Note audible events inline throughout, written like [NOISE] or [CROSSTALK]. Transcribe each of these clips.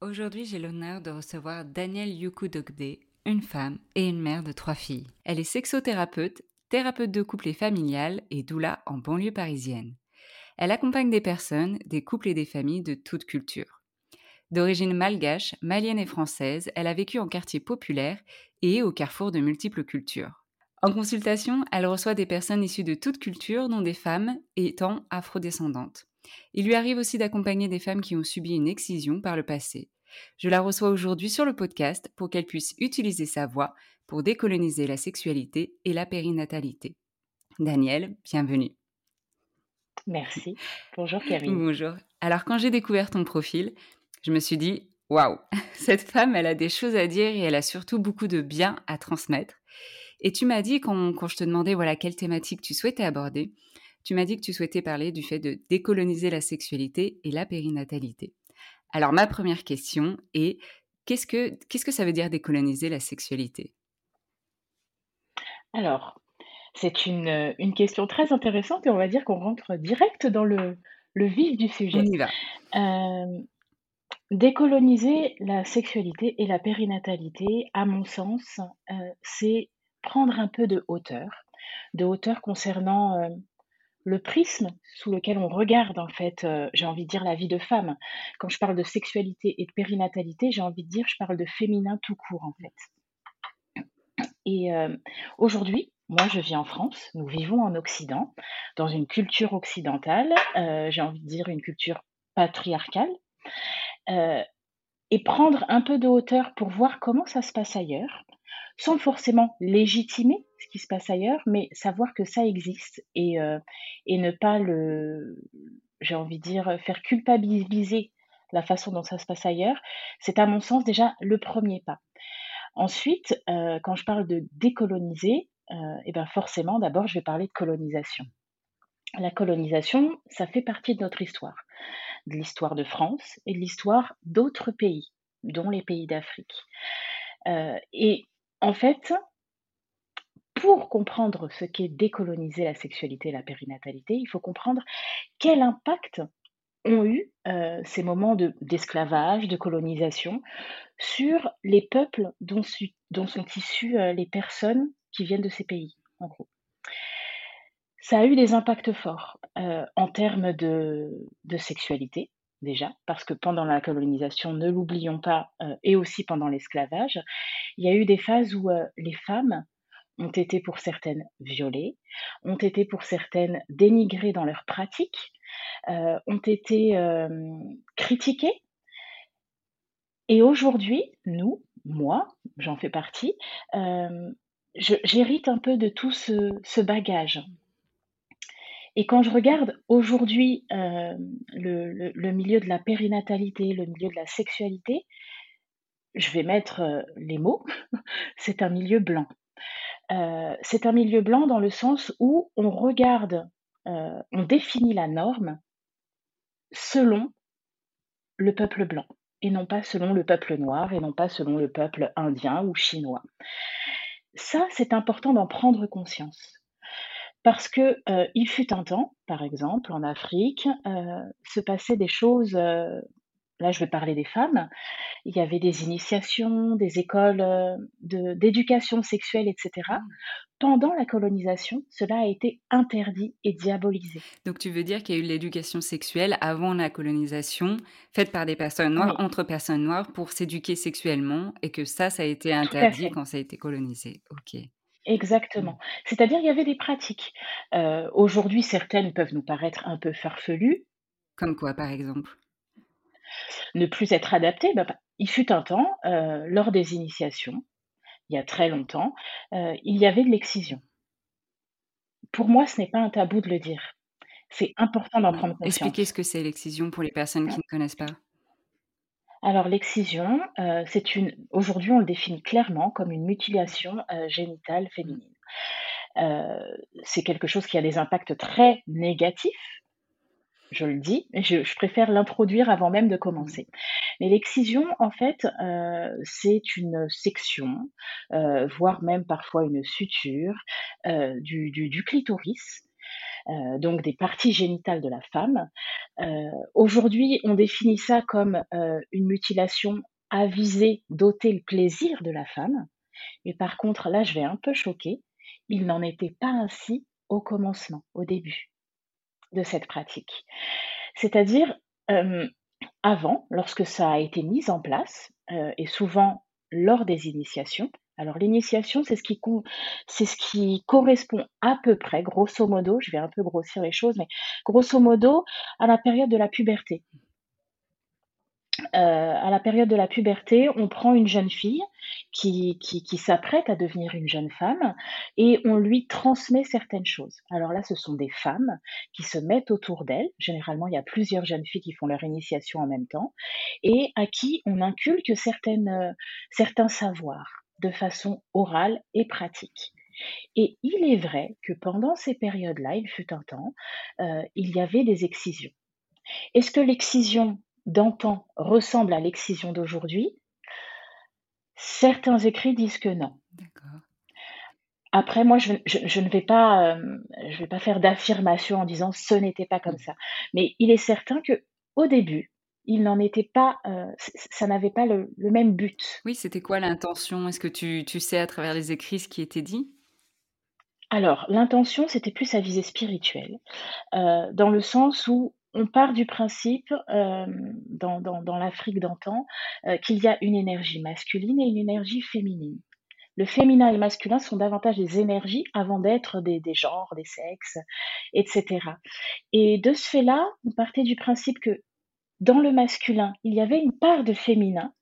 Aujourd'hui, j'ai l'honneur de recevoir Danielle Yukudogde, une femme et une mère de trois filles. Elle est sexothérapeute, thérapeute de couple et familiale et doula en banlieue parisienne. Elle accompagne des personnes, des couples et des familles de toutes cultures. D'origine malgache, malienne et française, elle a vécu en quartier populaire et au carrefour de multiples cultures. En consultation, elle reçoit des personnes issues de toutes cultures, dont des femmes étant afrodescendantes. Il lui arrive aussi d'accompagner des femmes qui ont subi une excision par le passé. Je la reçois aujourd'hui sur le podcast pour qu'elle puisse utiliser sa voix pour décoloniser la sexualité et la périnatalité. Danielle, bienvenue. Merci. Bonjour Camille. Bonjour. Alors quand j'ai découvert ton profil, je me suis dit, waouh, [LAUGHS] cette femme, elle a des choses à dire et elle a surtout beaucoup de bien à transmettre. Et tu m'as dit, quand, quand je te demandais voilà quelle thématique tu souhaitais aborder, tu m'as dit que tu souhaitais parler du fait de décoloniser la sexualité et la périnatalité. Alors ma première question est, qu'est-ce que, qu'est-ce que ça veut dire décoloniser la sexualité? Alors, c'est une, une question très intéressante et on va dire qu'on rentre direct dans le, le vif du sujet. On y va. Euh, décoloniser la sexualité et la périnatalité, à mon sens, euh, c'est prendre un peu de hauteur, de hauteur concernant euh, le prisme sous lequel on regarde, en fait, euh, j'ai envie de dire la vie de femme. Quand je parle de sexualité et de périnatalité, j'ai envie de dire, je parle de féminin tout court, en fait. Et euh, aujourd'hui, moi, je vis en France, nous vivons en Occident, dans une culture occidentale, euh, j'ai envie de dire une culture patriarcale, et prendre un peu de hauteur pour voir comment ça se passe ailleurs, sans forcément légitimer qui se passe ailleurs, mais savoir que ça existe et, euh, et ne pas le, j'ai envie de dire, faire culpabiliser la façon dont ça se passe ailleurs, c'est à mon sens déjà le premier pas. Ensuite, euh, quand je parle de décoloniser, euh, et ben forcément, d'abord, je vais parler de colonisation. La colonisation, ça fait partie de notre histoire, de l'histoire de France et de l'histoire d'autres pays, dont les pays d'Afrique. et en fait, pour comprendre ce qu'est décoloniser la sexualité et la périnatalité, il faut comprendre quel impact ont eu euh, ces moments d'esclavage, de, colonisation sur les peuples dont, sont issues euh, les personnes qui viennent de ces pays, en gros. Ça a eu des impacts forts en termes de, de sexualité, déjà, parce que pendant la colonisation, ne l'oublions pas, et aussi pendant l'esclavage, il y a eu des phases où les femmes ont été pour certaines violées, ont été pour certaines dénigrées dans leurs pratiques, ont été critiquées. Et aujourd'hui, nous, moi, j'en fais partie, j'hérite un peu de tout ce, bagage. Et quand je regarde aujourd'hui le, milieu de la périnatalité, le milieu de la sexualité, je vais mettre les mots, [LAUGHS] c'est un milieu blanc. C'est un milieu blanc dans le sens où on regarde, on définit la norme selon le peuple blanc et non pas selon le peuple noir et non pas selon le peuple indien ou chinois. Ça, c'est important d'en prendre conscience. Parce que il fut un temps, par exemple, en Afrique, se passaient des choses là je vais parler des femmes, il y avait des initiations, des écoles euh, d'éducation sexuelle, etc. Mmh. Pendant la colonisation, cela a été interdit et diabolisé. Donc tu veux dire qu'il y a eu l'éducation sexuelle avant la colonisation, faite par des personnes noires, entre personnes noires, pour s'éduquer sexuellement, et que ça, ça a été interdit quand ça a été colonisé. Ok. Exactement. Mmh. C'est-à-dire il y avait des pratiques. Euh, aujourd'hui, certaines peuvent nous paraître un peu farfelues. Comme quoi, par exemple? Ne plus être adapté, bah, bah, il fut un temps, euh, lors des initiations, il y a très longtemps, euh, il y avait de l'excision. Pour moi, ce n'est pas un tabou de le dire. C'est important d'en prendre conscience. Expliquez ce que c'est l'excision pour les personnes qui ne connaissent pas. Alors l'excision, euh, c'est une. Aujourd'hui, on le définit clairement comme une mutilation génitale féminine. c'est quelque chose qui a des impacts très négatifs je le dis, je, je préfère l'introduire avant même de commencer. Mais l'excision, en fait, euh, c'est une section, euh, voire même parfois une suture euh, du, clitoris. donc des parties génitales de la femme. Aujourd'hui, on définit ça comme une mutilation avisée d'ôter le plaisir de la femme. Mais par contre, là, je vais un peu choquer. Il n'en était pas ainsi au commencement, au début de cette pratique. C'est-à-dire, avant, lorsque ça a été mis en place, et souvent lors des initiations, alors l'initiation, c'est ce, qui, c'est ce qui correspond à peu près, grosso modo, je vais un peu grossir les choses, mais grosso modo, à la période de la puberté. Euh, à la période de la puberté, on prend une jeune fille qui, qui, s'apprête à devenir une jeune femme et on lui transmet certaines choses. Alors là, ce sont des femmes qui se mettent autour d'elle. Généralement, il y a plusieurs jeunes filles qui font leur initiation en même temps et à qui on inculque certaines, euh, certains savoirs de façon orale et pratique. Et il est vrai que pendant ces périodes-là, il fut un temps, euh, il y avait des excisions. Est-ce que l'excision d'antan ressemble à l'excision d'aujourd'hui, certains écrits disent que non. Après, moi, je, ne vais pas, euh, je vais pas faire d'affirmation en disant ce n'était pas comme mm. ça. Mais il est certain que au début, il n'en était pas, euh, ça n'avait pas le, même but. Oui, c'était quoi l'intention? Est-ce que tu, sais à travers les écrits ce qui était dit? Alors, l'intention, c'était plus à visée spirituelle, euh, dans le sens où on part du principe, euh, dans, l'Afrique d'antan, euh, qu'il y a une énergie masculine et une énergie féminine. Le féminin et le masculin sont davantage des énergies avant d'être des, genres, des sexes, etc. Et de ce fait-là, on partait du principe que dans le masculin, il y avait une part de féminin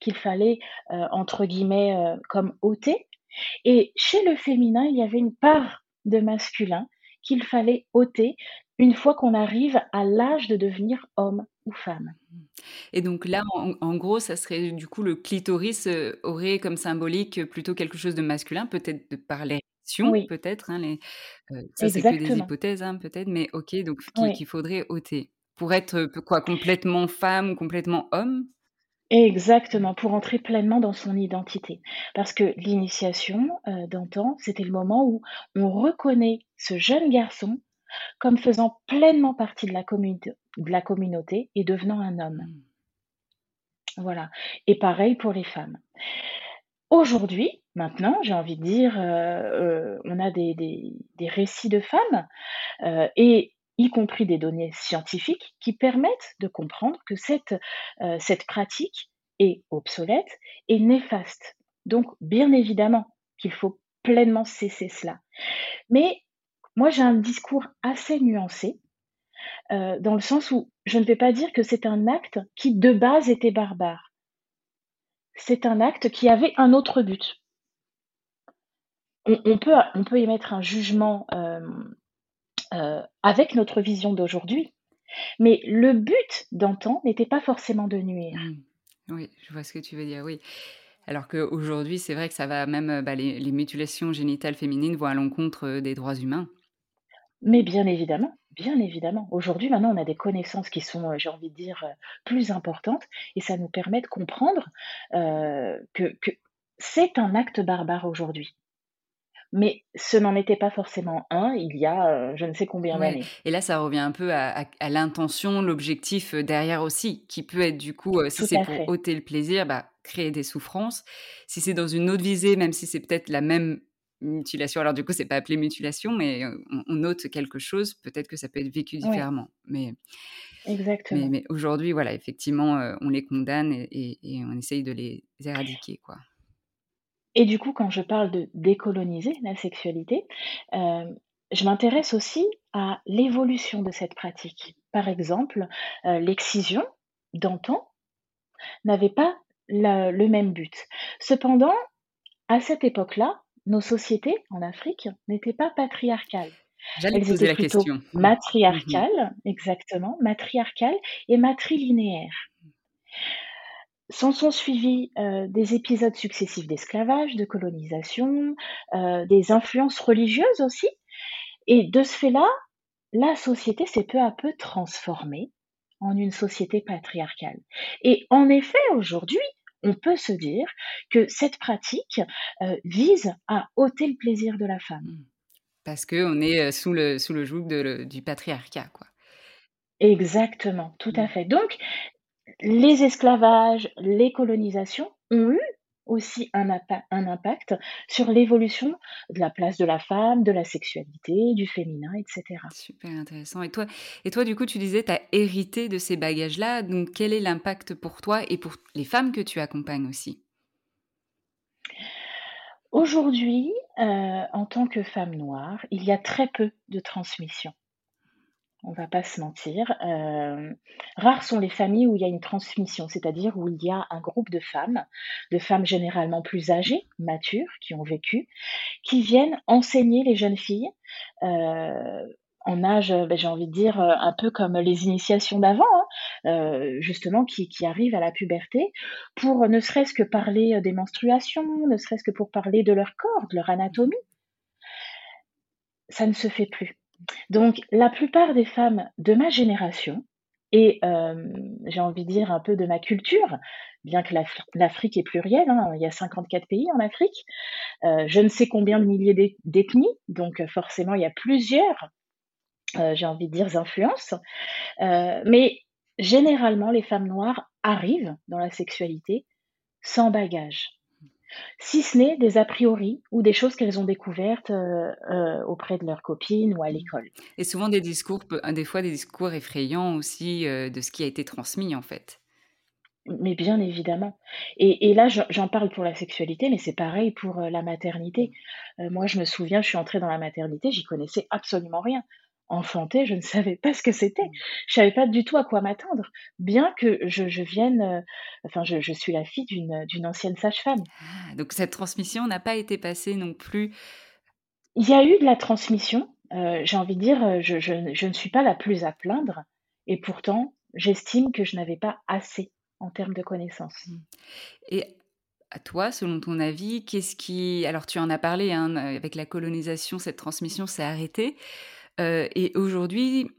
qu'il fallait, euh, entre guillemets, comme ôter. Et chez le féminin, il y avait une part de masculin qu'il fallait ôter une fois qu'on arrive à l'âge de devenir homme ou femme. Et donc là, en, gros, ça serait du coup le clitoris euh, aurait comme symbolique plutôt quelque chose de masculin, peut-être par l'érection, peut-être. Hein, les, euh, ça, c'est que des hypothèses, hein, peut-être, mais ok, donc qu'il faudrait ôter. Pour être euh, quoi, complètement femme ou complètement homme? Exactement, pour entrer pleinement dans son identité. Parce que l'initiation d'antan, c'était le moment où on reconnaît ce jeune garçon comme faisant pleinement partie de la, de la communauté et devenant un homme. Mmh. Voilà. Et pareil pour les femmes. aujourd'hui, maintenant, j'ai envie de dire, on a des, des, récits de femmes et y compris des données scientifiques qui permettent de comprendre que cette, cette pratique est obsolète et néfaste. Donc, bien évidemment qu'il faut pleinement cesser cela. Mais moi, j'ai un discours assez nuancé, euh, dans le sens où je ne vais pas dire que c'est un acte qui, de base, était barbare. C'est un acte qui avait un autre but. On, peut, on peut émettre un jugement euh, euh, avec notre vision d'aujourd'hui, mais le but d'antan n'était pas forcément de nuire. Mmh. Oui, je vois ce que tu veux dire, oui. Alors qu'aujourd'hui, c'est vrai que ça va même, bah, les, les, mutilations génitales féminines vont à l'encontre des droits humains. Mais bien évidemment, bien évidemment. Aujourd'hui, maintenant, on a des connaissances qui sont, j'ai envie de dire, plus importantes et ça nous permet de comprendre que, que c'est un acte barbare aujourd'hui. Mais ce n'en était pas forcément un il y a je ne sais combien d'années. Et là, ça revient un peu à, l'intention, l'objectif derrière aussi, qui peut être du coup, si c'est pour ôter le plaisir, bah, créer des souffrances. Si c'est dans une autre visée, même si c'est peut-être la même mutilation, alors du coup, c'est pas appelé mutilation, mais on, note quelque chose, peut-être que ça peut être vécu différemment. Mais, Exactement. Mais, aujourd'hui, voilà, effectivement, on les condamne et, on essaye de les éradiquer, quoi. Et du coup, quand je parle de décoloniser la sexualité, je m'intéresse aussi à l'évolution de cette pratique. Par exemple, l'excision d'antan n'avait pas le même but. Cependant, à cette époque-là, nos sociétés en Afrique n'étaient pas patriarcales. J'allais poser la question. Mmh. Matriarcales, exactement, matriarcales et matrilinéaires. S'en sont suivis euh, des épisodes successifs d'esclavage, de colonisation, euh, des influences religieuses aussi. Et de ce fait-là, la société s'est peu à peu transformée en une société patriarcale. Et en effet, aujourd'hui, on peut se dire que cette pratique euh, vise à ôter le plaisir de la femme. Mmh. Parce qu'on est sous le, sous le joug du patriarcat, quoi. Exactement, tout à mmh. fait. Donc, les esclavages, les colonisations ont eu aussi un, impact sur l'évolution de la place de la femme, de la sexualité, du féminin, etc. Super intéressant. Et toi, et toi du coup, tu disais, tu as hérité de ces bagages-là. Donc, quel est l'impact pour toi et pour les femmes que tu accompagnes aussi? Aujourd'hui, euh, en tant que femme noire, il y a très peu de transmission on va pas se mentir. Euh, rares sont les familles où il y a une transmission, c'est-à-dire où il y a un groupe de femmes, de femmes généralement plus âgées, matures, qui ont vécu, qui viennent enseigner les jeunes filles euh, en âge, ben, j'ai envie de dire, euh, un peu comme les initiations d'avant, hein, justement, qui, qui, arrivent à la puberté, pour ne serait-ce que parler des menstruations, ne serait-ce que pour parler de leur corps, de leur anatomie. Ça ne se fait plus. Donc, la plupart des femmes de ma génération, et j'ai envie de dire un peu de ma culture, bien que l'Afrique est plurielle, hein, il y a 54 pays en Afrique, je ne sais combien de milliers d'ethnies, donc forcément il y a plusieurs, j'ai envie de dire, influences, mais généralement les femmes noires arrivent dans la sexualité sans bagage si ce n'est des a priori ou des choses qu'elles ont découvertes euh, euh, auprès de leurs copines ou à l'école. Et souvent des discours, des fois des discours effrayants aussi euh, de ce qui a été transmis en fait. Mais bien évidemment. Et, et là, j'en parle pour la sexualité, mais c'est pareil pour la maternité. moi, je me souviens, je suis entrée dans la maternité, j'y connaissais absolument rien enfantée, je ne savais pas ce que c'était. Mmh. Je savais pas du tout à quoi m'attendre, bien que je, vienne, euh, enfin, je, suis la fille d'une ancienne sage-femme. Ah, donc cette transmission n'a pas été passée non plus. Il y a eu de la transmission. Euh, j'ai envie de dire, euh, je, je, ne suis pas la plus à plaindre, et pourtant, j'estime que je n'avais pas assez en termes de connaissances. Mmh. Et à toi, selon ton avis, qu'est-ce qui... Alors tu en as parlé, hein, avec la colonisation, cette transmission s'est arrêtée. Euh, et aujourd'hui,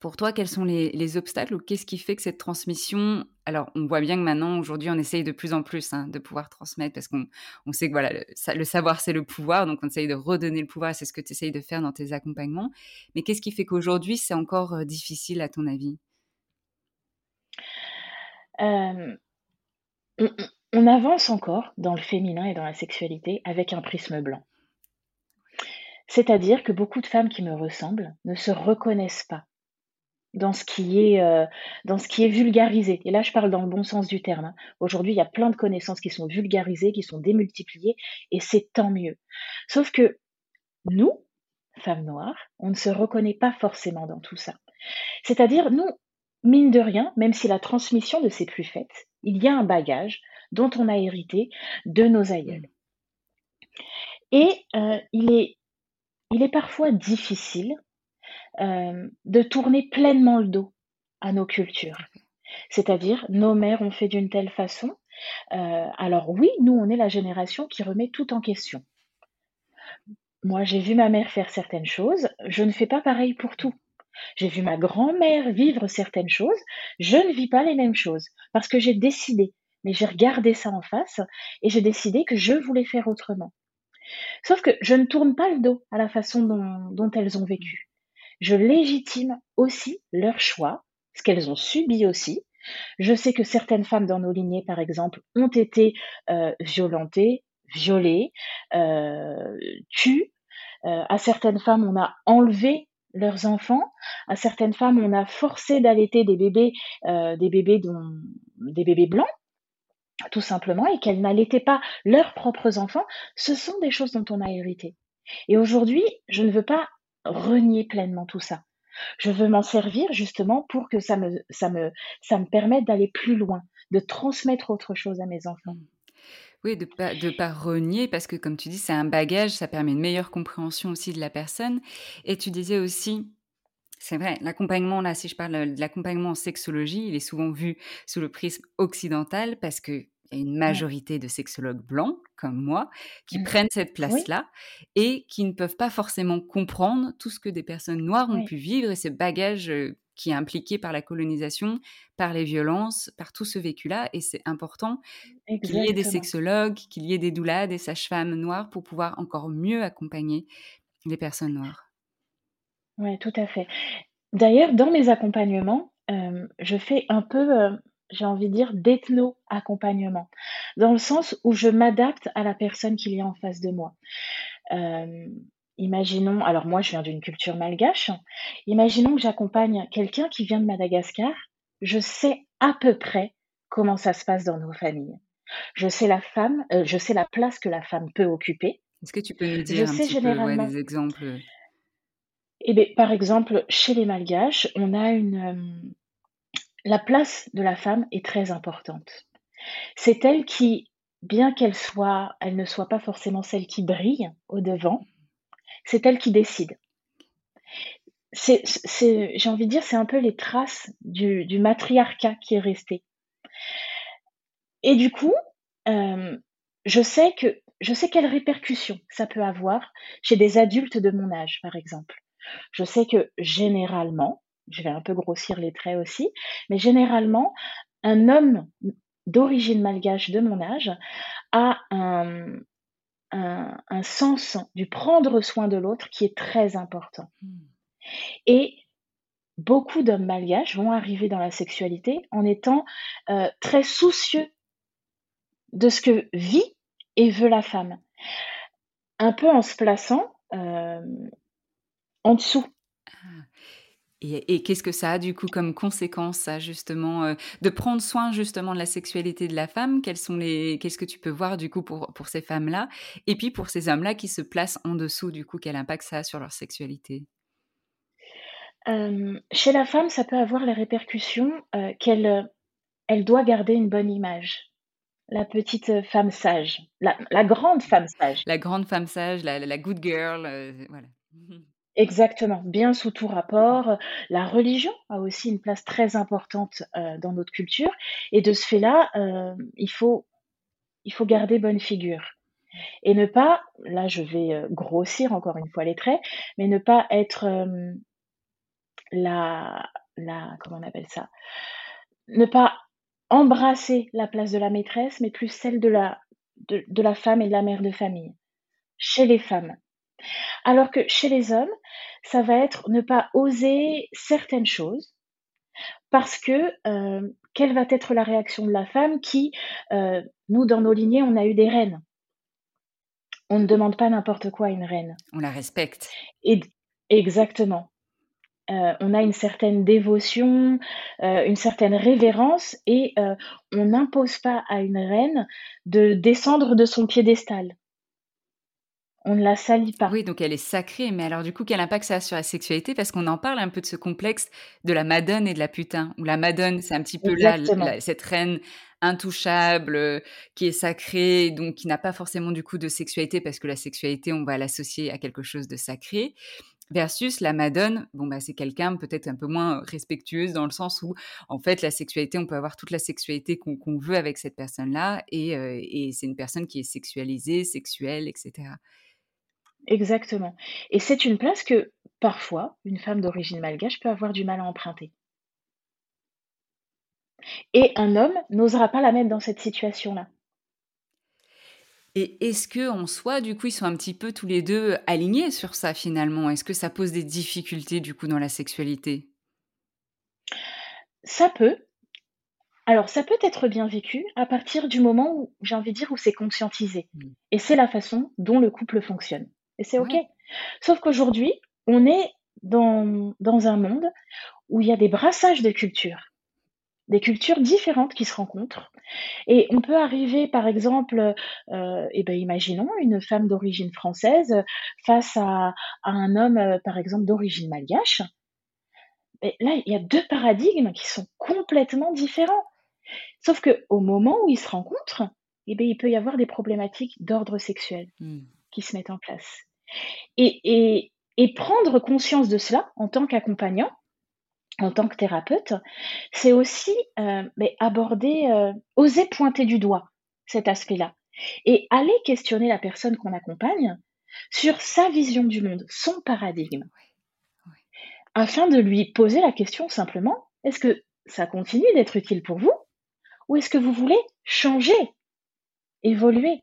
pour toi, quels sont les, obstacles ou qu'est-ce qui fait que cette transmission Alors, on voit bien que maintenant, aujourd'hui, on essaye de plus en plus hein, de pouvoir transmettre parce qu'on sait que voilà, le, savoir, c'est le pouvoir. Donc, on essaye de redonner le pouvoir. C'est ce que tu essayes de faire dans tes accompagnements. Mais qu'est-ce qui fait qu'aujourd'hui, c'est encore euh, difficile, à ton avis? On, on avance encore dans le féminin et dans la sexualité avec un prisme blanc. C'est-à-dire que beaucoup de femmes qui me ressemblent ne se reconnaissent pas dans ce qui est, euh, dans ce qui est vulgarisé. Et là, je parle dans le bon sens du terme. hein. Aujourd'hui, il y a plein de connaissances qui sont vulgarisées, qui sont démultipliées, et c'est tant mieux. Sauf que nous, femmes noires, on ne se reconnaît pas forcément dans tout ça. C'est-à-dire, nous, mine de rien, même si la transmission ne s'est plus faite, il y a un bagage dont on a hérité de nos aïeuls. Et euh, il, est, il est parfois difficile euh, de tourner pleinement le dos à nos cultures. C'est-à-dire, nos mères ont fait d'une telle façon. Euh, alors oui, nous, on est la génération qui remet tout en question. Moi, j'ai vu ma mère faire certaines choses, je ne fais pas pareil pour tout. J'ai vu ma grand-mère vivre certaines choses, je ne vis pas les mêmes choses parce que j'ai décidé, mais j'ai regardé ça en face et j'ai décidé que je voulais faire autrement. Sauf que je ne tourne pas le dos à la façon dont, elles ont vécu. Je légitime aussi leur choix, ce qu'elles ont subi aussi. Je sais que certaines femmes dans nos lignées, par exemple, ont été euh, violentées, violées, euh, tues. Euh, à certaines femmes, on a enlevé leurs enfants. À certaines femmes, on a forcé d'allaiter des bébés, euh, des bébés blancs, tout simplement, et qu'elles n'allaitaient pas leurs propres enfants. Ce sont des choses dont on a hérité. Et aujourd'hui, je ne veux pas renier pleinement tout ça. Je veux m'en servir justement pour que ça me, ça me, ça me permette d'aller plus loin, de transmettre autre chose à mes enfants. Oui, de pas de pas renier parce que comme tu dis, c'est un bagage, ça permet une meilleure compréhension aussi de la personne. Et tu disais aussi, c'est vrai, l'accompagnement, là, si je parle de l'accompagnement en sexologie, il est souvent vu sous le prisme occidental parce que y a une majorité de sexologues blancs, comme moi, qui Mm. prennent cette Oui, place-là et qui ne peuvent pas forcément comprendre tout ce que des personnes noires ont oui, pu vivre et ce bagage euh, qui est impliqué par la colonisation, par les violences, par tout ce vécu-là. Et c'est important qu'il y ait des sexologues, qu'il y ait des doulas, des sages-femmes noires pour pouvoir encore mieux accompagner les personnes noires. Ouais, tout à fait. D'ailleurs, dans mes accompagnements, euh, je fais un peu, euh, j'ai envie de dire, d'ethno-accompagnement, dans le sens où je m'adapte à la personne qu'il y a en face de moi. Euh, imaginons, alors moi je viens d'une culture malgache, imaginons que j'accompagne quelqu'un qui vient de Madagascar, je sais à peu près comment ça se passe dans nos familles. Je sais la femme, je sais la place que la femme peut occuper. Est-ce que tu peux nous Je dire un sais petit peu ouais, généralement des exemples? Eh bien, par exemple, chez les Malgaches, on a une, euh, la place de la femme est très importante. C'est elle qui, bien qu'elle soit, elle ne soit pas forcément celle qui brille au devant, c'est elle qui décide. J'ai envie de dire, c'est un peu les traces du, du matriarcat qui est resté. Et du coup, euh, je sais que je sais quelles répercussions ça peut avoir chez des adultes de mon âge, par exemple. Je sais que généralement, je vais un peu grossir les traits aussi, mais généralement, un homme d'origine malgache de mon âge a un, un, un sens du prendre soin de l'autre qui est très important. Et beaucoup d'hommes malgaches vont arriver dans la sexualité en étant euh, très soucieux de ce que vit et veut la femme, un peu en se plaçant euh, en dessous. Et, et qu'est-ce que ça a du coup comme conséquence, ça justement, euh, de prendre soin justement de la sexualité de la femme? Quels sont les, qu'est-ce que tu peux voir du coup pour pour ces femmes-là, et puis pour ces hommes-là qui se placent en dessous, du coup, quel impact ça a sur leur sexualité? Euh, chez la femme, ça peut avoir les répercussions euh, qu'elle elle doit garder une bonne image. La petite femme sage, la, la grande femme sage. La grande femme sage, la, la good girl, voilà. [LAUGHS] Exactement, bien sous tout rapport. La religion a aussi une place très importante euh, dans notre culture. Et de ce fait-là, euh, il faut, il faut garder bonne figure. Et ne pas, là je vais euh, grossir encore une fois les traits, mais ne pas être la, la, comment on appelle ça? Ne pas embrasser la place de la maîtresse, mais plus celle de la, de, de la femme et de la mère de famille, chez les femmes. Alors que chez les hommes, ça va être ne pas oser certaines choses parce que euh, quelle va être la réaction de la femme qui, euh, nous, dans nos lignées, on a eu des reines. On ne demande pas n'importe quoi à une reine. On la respecte. Et, exactement. Euh, on a une certaine dévotion, euh, une certaine révérence, et on n'impose pas à une reine de descendre de son piédestal on ne la salit pas. Oui, donc elle est sacrée, mais alors du coup, quel impact ça a sur la sexualité? Parce qu'on en parle un peu de ce complexe de la madone et de la putain, où la madone, c'est un petit peu là, cette reine intouchable, euh, qui est sacrée, donc qui n'a pas forcément du coup de sexualité, parce que la sexualité, on va l'associer à quelque chose de sacré. Versus la madone, bon bah c'est quelqu'un peut-être un peu moins respectueuse dans le sens où en fait la sexualité, on peut avoir toute la sexualité qu'on veut avec cette personne-là et, euh, et c'est une personne qui est sexualisée, sexuelle, etc. Exactement. Et c'est une place que, parfois, une femme d'origine malgache peut avoir du mal à emprunter. Et un homme n'osera pas la mettre dans cette situation-là. Et est-ce que en soi, du coup, ils sont un petit peu tous les deux alignés sur ça finalement? Est-ce que ça pose des difficultés du coup dans la sexualité? Ça peut. Alors, ça peut être bien vécu à partir du moment où, j'ai envie de dire, où c'est conscientisé. Mmh. Et c'est la façon dont le couple fonctionne. Et c'est OK. Sauf qu'aujourd'hui, on est dans, dans un monde où il y a des brassages de cultures, des cultures différentes qui se rencontrent. Et on peut arriver, par exemple, euh, eh ben, imaginons une femme d'origine française face à, à un homme, euh, par exemple, d'origine malgache. Là, il y a deux paradigmes qui sont complètement différents. Sauf que au moment où ils se rencontrent, eh ben, il peut y avoir des problématiques d'ordre sexuel. Mmh qui se mettent en place. Et, et, prendre conscience de cela en tant qu'accompagnant, en tant que thérapeute, c'est aussi euh, mais aborder, euh, oser pointer du doigt cet aspect-là et aller questionner la personne qu'on accompagne sur sa vision du monde, son paradigme, afin de lui poser la question simplement, est-ce que ça continue d'être utile pour vous ou est-ce que vous voulez changer, évoluer?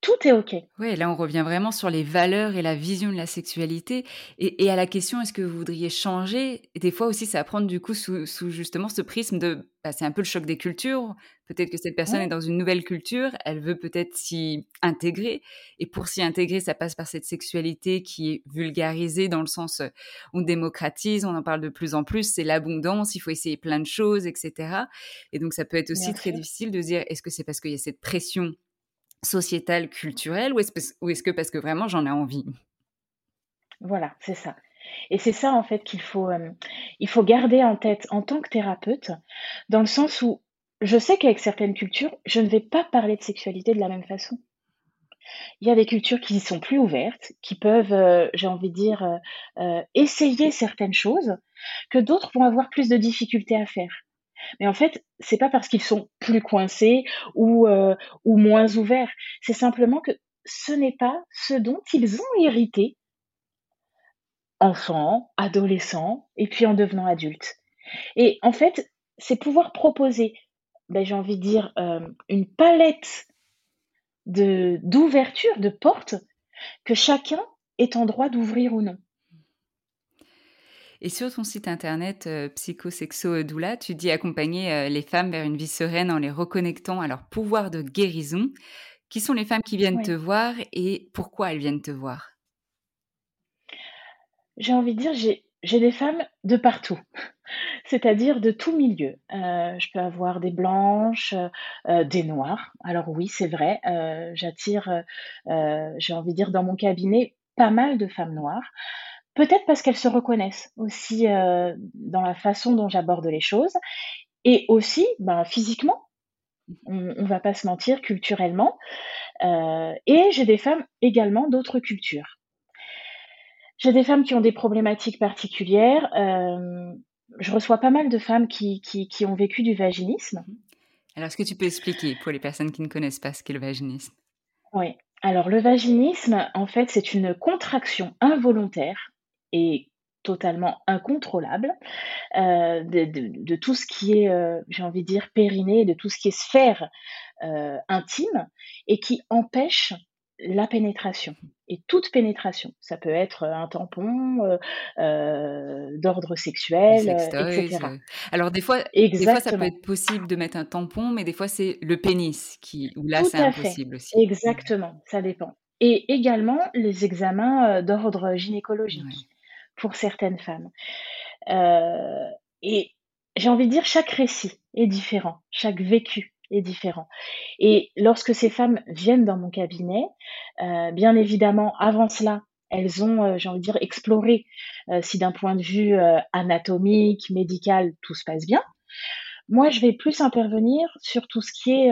Tout est OK. Oui, là, on revient vraiment sur les valeurs et la vision de la sexualité. Et, à la question, est-ce que vous voudriez changer? Des fois aussi, ça va prendre du coup sous, justement ce prisme de, bah, c'est un peu le choc des cultures. Peut-être que cette personne est dans une nouvelle culture, elle veut peut-être s'y intégrer. Et pour s'y intégrer, ça passe par cette sexualité qui est vulgarisée dans le sens, on démocratise, on en parle de plus en plus, c'est l'abondance, il faut essayer plein de choses, etc. Et donc, ça peut être aussi très difficile de dire, est-ce que c'est parce qu'il y a cette pression sociétale, culturelle, ou est-ce que parce que vraiment j'en ai envie? Voilà, c'est ça. Et c'est ça en fait qu'il faut, garder en tête en tant que thérapeute, dans le sens où je sais qu'avec certaines cultures, je ne vais pas parler de sexualité de la même façon. Il y a des cultures qui sont plus ouvertes, qui peuvent, j'ai envie de dire, essayer certaines choses, que d'autres vont avoir plus de difficultés à faire. Mais en fait, c'est pas parce qu'ils sont plus coincés ou, euh, ou moins ouverts. C'est simplement que ce n'est pas ce dont ils ont hérité, enfants, adolescents, et puis en devenant adultes. Et en fait, c'est pouvoir proposer, ben, j'ai envie de dire, euh, une palette d'ouverture, de portes, que chacun est en droit d'ouvrir ou non. Et sur ton site internet euh, Psychosexo Doula, tu dis accompagner euh, les femmes vers une vie sereine en les reconnectant à leur pouvoir de guérison. Qui sont les femmes qui viennent te voir et pourquoi elles viennent te voir? J'ai envie de dire, j'ai des femmes de partout, [LAUGHS] c'est-à-dire de tout milieu. Euh, je peux avoir des blanches, des noires. Alors oui, c'est vrai, j'attire, j'ai envie de dire, dans mon cabinet, pas mal de femmes noires. Peut-être parce qu'elles se reconnaissent aussi euh, dans la façon dont j'aborde les choses et aussi ben, physiquement. On, ne va pas se mentir culturellement. Euh, et j'ai des femmes également d'autres cultures. J'ai des femmes qui ont des problématiques particulières. Euh, je reçois pas mal de femmes qui, qui, qui ont vécu du vaginisme. Alors, est-ce que tu peux expliquer pour les personnes qui ne connaissent pas ce qu'est le vaginisme? Oui. Alors, le vaginisme, en fait, c'est une contraction involontaire et totalement incontrôlable euh, de, tout ce qui est, euh, j'ai envie de dire, périnée, de tout ce qui est sphère euh, intime, et qui empêche la pénétration. Et toute pénétration, ça peut être un tampon d'ordre sexuel, etc. Alors des fois, des fois, ça peut être possible de mettre un tampon, mais des fois c'est le pénis qui, où là c'est impossible aussi. Exactement, ça dépend. Et également les examens d'ordre gynécologique pour certaines femmes. et j'ai envie de dire, chaque récit est différent, chaque vécu est différent. Et lorsque ces femmes viennent dans mon cabinet, euh, bien évidemment, avant cela, elles ont, euh, j'ai envie de dire, exploré euh, si d'un point de vue anatomique, médical, tout se passe bien. Moi, je vais plus intervenir sur tout ce qui est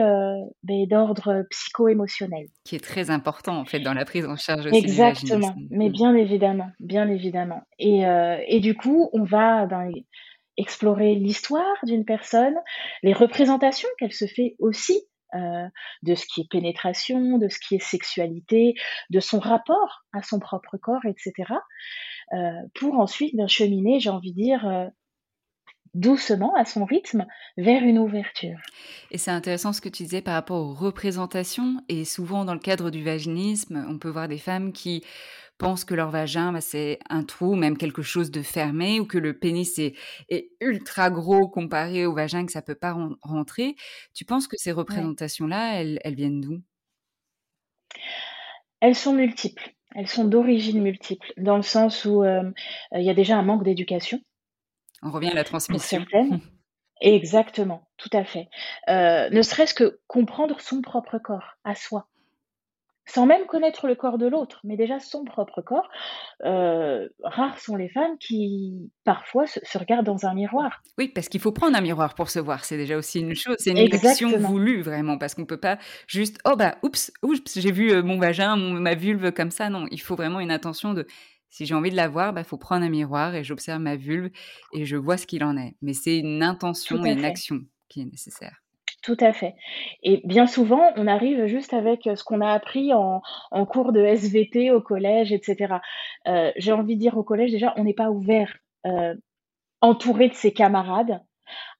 ben, d'ordre psycho-émotionnel. Qui est très important, en fait, dans la prise en charge aussi Exactement, mais mm. bien évidemment, bien évidemment. Et, et du coup, on va, ben, explorer l'histoire d'une personne, les représentations qu'elle se fait aussi euh, de ce qui est pénétration, de ce qui est sexualité, de son rapport à son propre corps, etc. Euh, pour ensuite bien cheminer, j'ai envie de dire, euh, doucement, à son rythme, vers une ouverture. Et c'est intéressant ce que tu disais par rapport aux représentations. Et souvent, dans le cadre du vaginisme, on peut voir des femmes qui pensent que leur vagin, bah, c'est un trou, même quelque chose de fermé, ou que le pénis est, ultra gros comparé au vagin, que ça peut pas rentrer. Tu penses que ces représentations-là, elles, viennent d'où? Elles sont multiples. Elles sont d'origine multiple, dans le sens où euh, il y a déjà un manque d'éducation. On revient à la transmission. Exactement, tout à fait. Euh, ne serait-ce que comprendre son propre corps, à soi sans même connaître le corps de l'autre, mais déjà son propre corps. Euh, rares sont les femmes qui, parfois, se, regardent dans un miroir. Oui, parce qu'il faut prendre un miroir pour se voir. C'est déjà aussi une chose. C'est une action voulue, vraiment, parce qu'on ne peut pas juste, oh bah, oups, oups j'ai vu euh, mon vagin, ma vulve comme ça. Non, il faut vraiment une attention de, si j'ai envie de la voir, il bah, faut prendre un miroir et j'observe ma vulve et je vois ce qu'il en est. Mais c'est une intention et une action qui est nécessaire. Tout à fait. Et bien souvent, on arrive juste avec ce qu'on a appris en, cours de SVT au collège, etc. Euh, j'ai envie de dire au collège, déjà, on n'est pas ouvert, euh, entouré de ses camarades,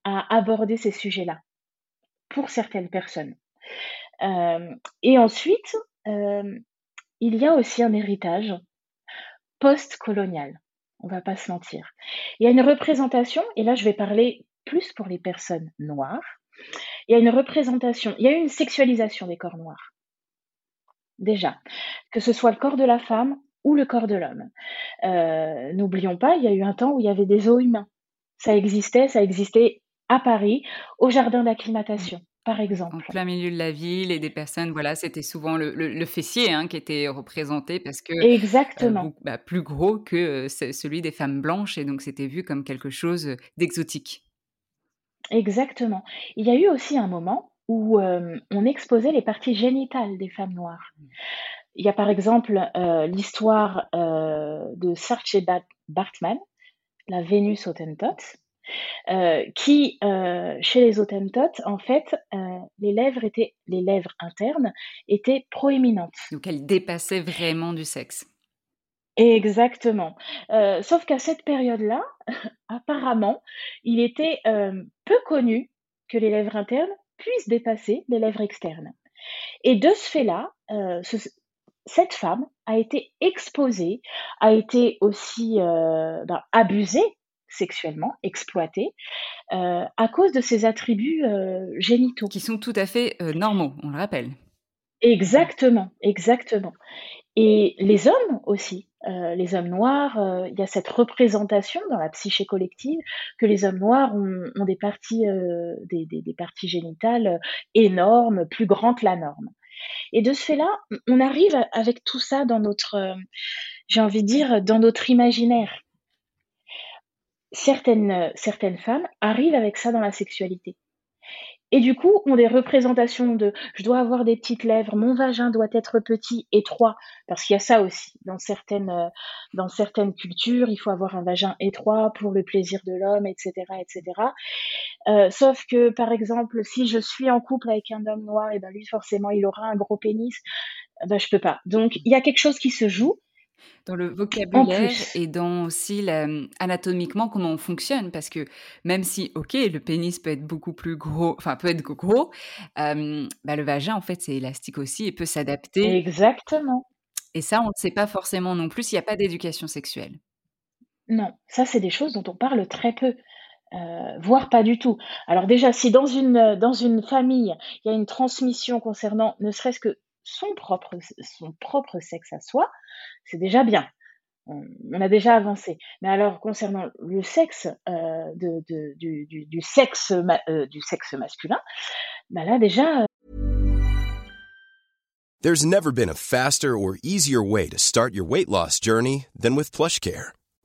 à aborder ces sujets-là, pour certaines personnes. Euh, et ensuite, il y a aussi un héritage post-colonial. On va pas se mentir. Il y a une représentation, et là je vais parler plus pour les personnes noires, il y a une représentation, il y a une sexualisation des corps noirs. Déjà, que ce soit le corps de la femme ou le corps de l'homme. Euh, n'oublions pas, il y a eu un temps où il y avait des os humains. Ça existait, ça existait à Paris, au jardin d'acclimatation par exemple. En plein milieu de la ville et des personnes, voilà, c'était souvent le, fessier hein, qui était représenté parce que euh, Exactement. bah, plus gros que euh, celui des femmes blanches et donc c'était vu comme quelque chose d'exotique. Exactement. Il y a eu aussi un moment où euh, on exposait les parties génitales des femmes noires. Il y a par exemple euh, l'histoire euh, de Saartjie Bartman, la Vénus Hottentote, qui, chez les Hottentotes, en fait, les lèvres étaient, les lèvres internes étaient proéminentes. Donc elles dépassaient vraiment du sexe. Exactement. Euh, sauf qu'à cette période-là, [LAUGHS] apparemment, il était euh, peu connu que les lèvres internes puissent dépasser les lèvres externes. Et de ce fait-là, euh, cette femme a été exposée, a été aussi ben, abusée sexuellement, exploitée, à cause de ses attributs génitaux. Qui sont tout à fait normaux, on le rappelle. Exactement, exactement. Et les hommes aussi, euh, les hommes noirs, euh, il y a cette représentation dans la psyché collective que les hommes noirs ont, des parties, euh, des, des, parties génitales énormes, plus grandes que la norme. Et de ce fait-là, on arrive avec tout ça dans notre, j'ai envie de dire, dans notre imaginaire. Certaines, certaines femmes arrivent avec ça dans la sexualité. Et du coup, ont des représentations de je dois avoir des petites lèvres, mon vagin doit être petit, étroit, parce qu'il y a ça aussi. Dans certaines, euh, dans certaines cultures, il faut avoir un vagin étroit pour le plaisir de l'homme, etc. etc. Euh, sauf que, par exemple, si je suis en couple avec un homme noir, et ben lui, forcément, il aura un gros pénis, ben je peux pas. Donc, il y a quelque chose qui se joue Dans le vocabulaire et dans aussi la anatomiquement comment on fonctionne parce que même si OK, le pénis peut être beaucoup plus gros, enfin peut être gros, hem, bah, le vagin en fait c'est élastique aussi et peut s'adapter Exactement. et ça on le sait pas forcément non plus s'il y a pas d'éducation sexuelle. Non, ça c'est des choses dont on parle très peu, heu, voire pas du tout. Alors déjà si dans une, heu, dans une famille, il y a une transmission concernant ne serait-ce que son propre son propre sexe à soi, c'est déjà bien. On on a déjà avancé. Mais alors concernant le sexe, heu, de de du du du sexe heu, du sexe masculin, bah, là déjà, heu There's never been a faster or easier way to start your weight loss journey than with PlushCare.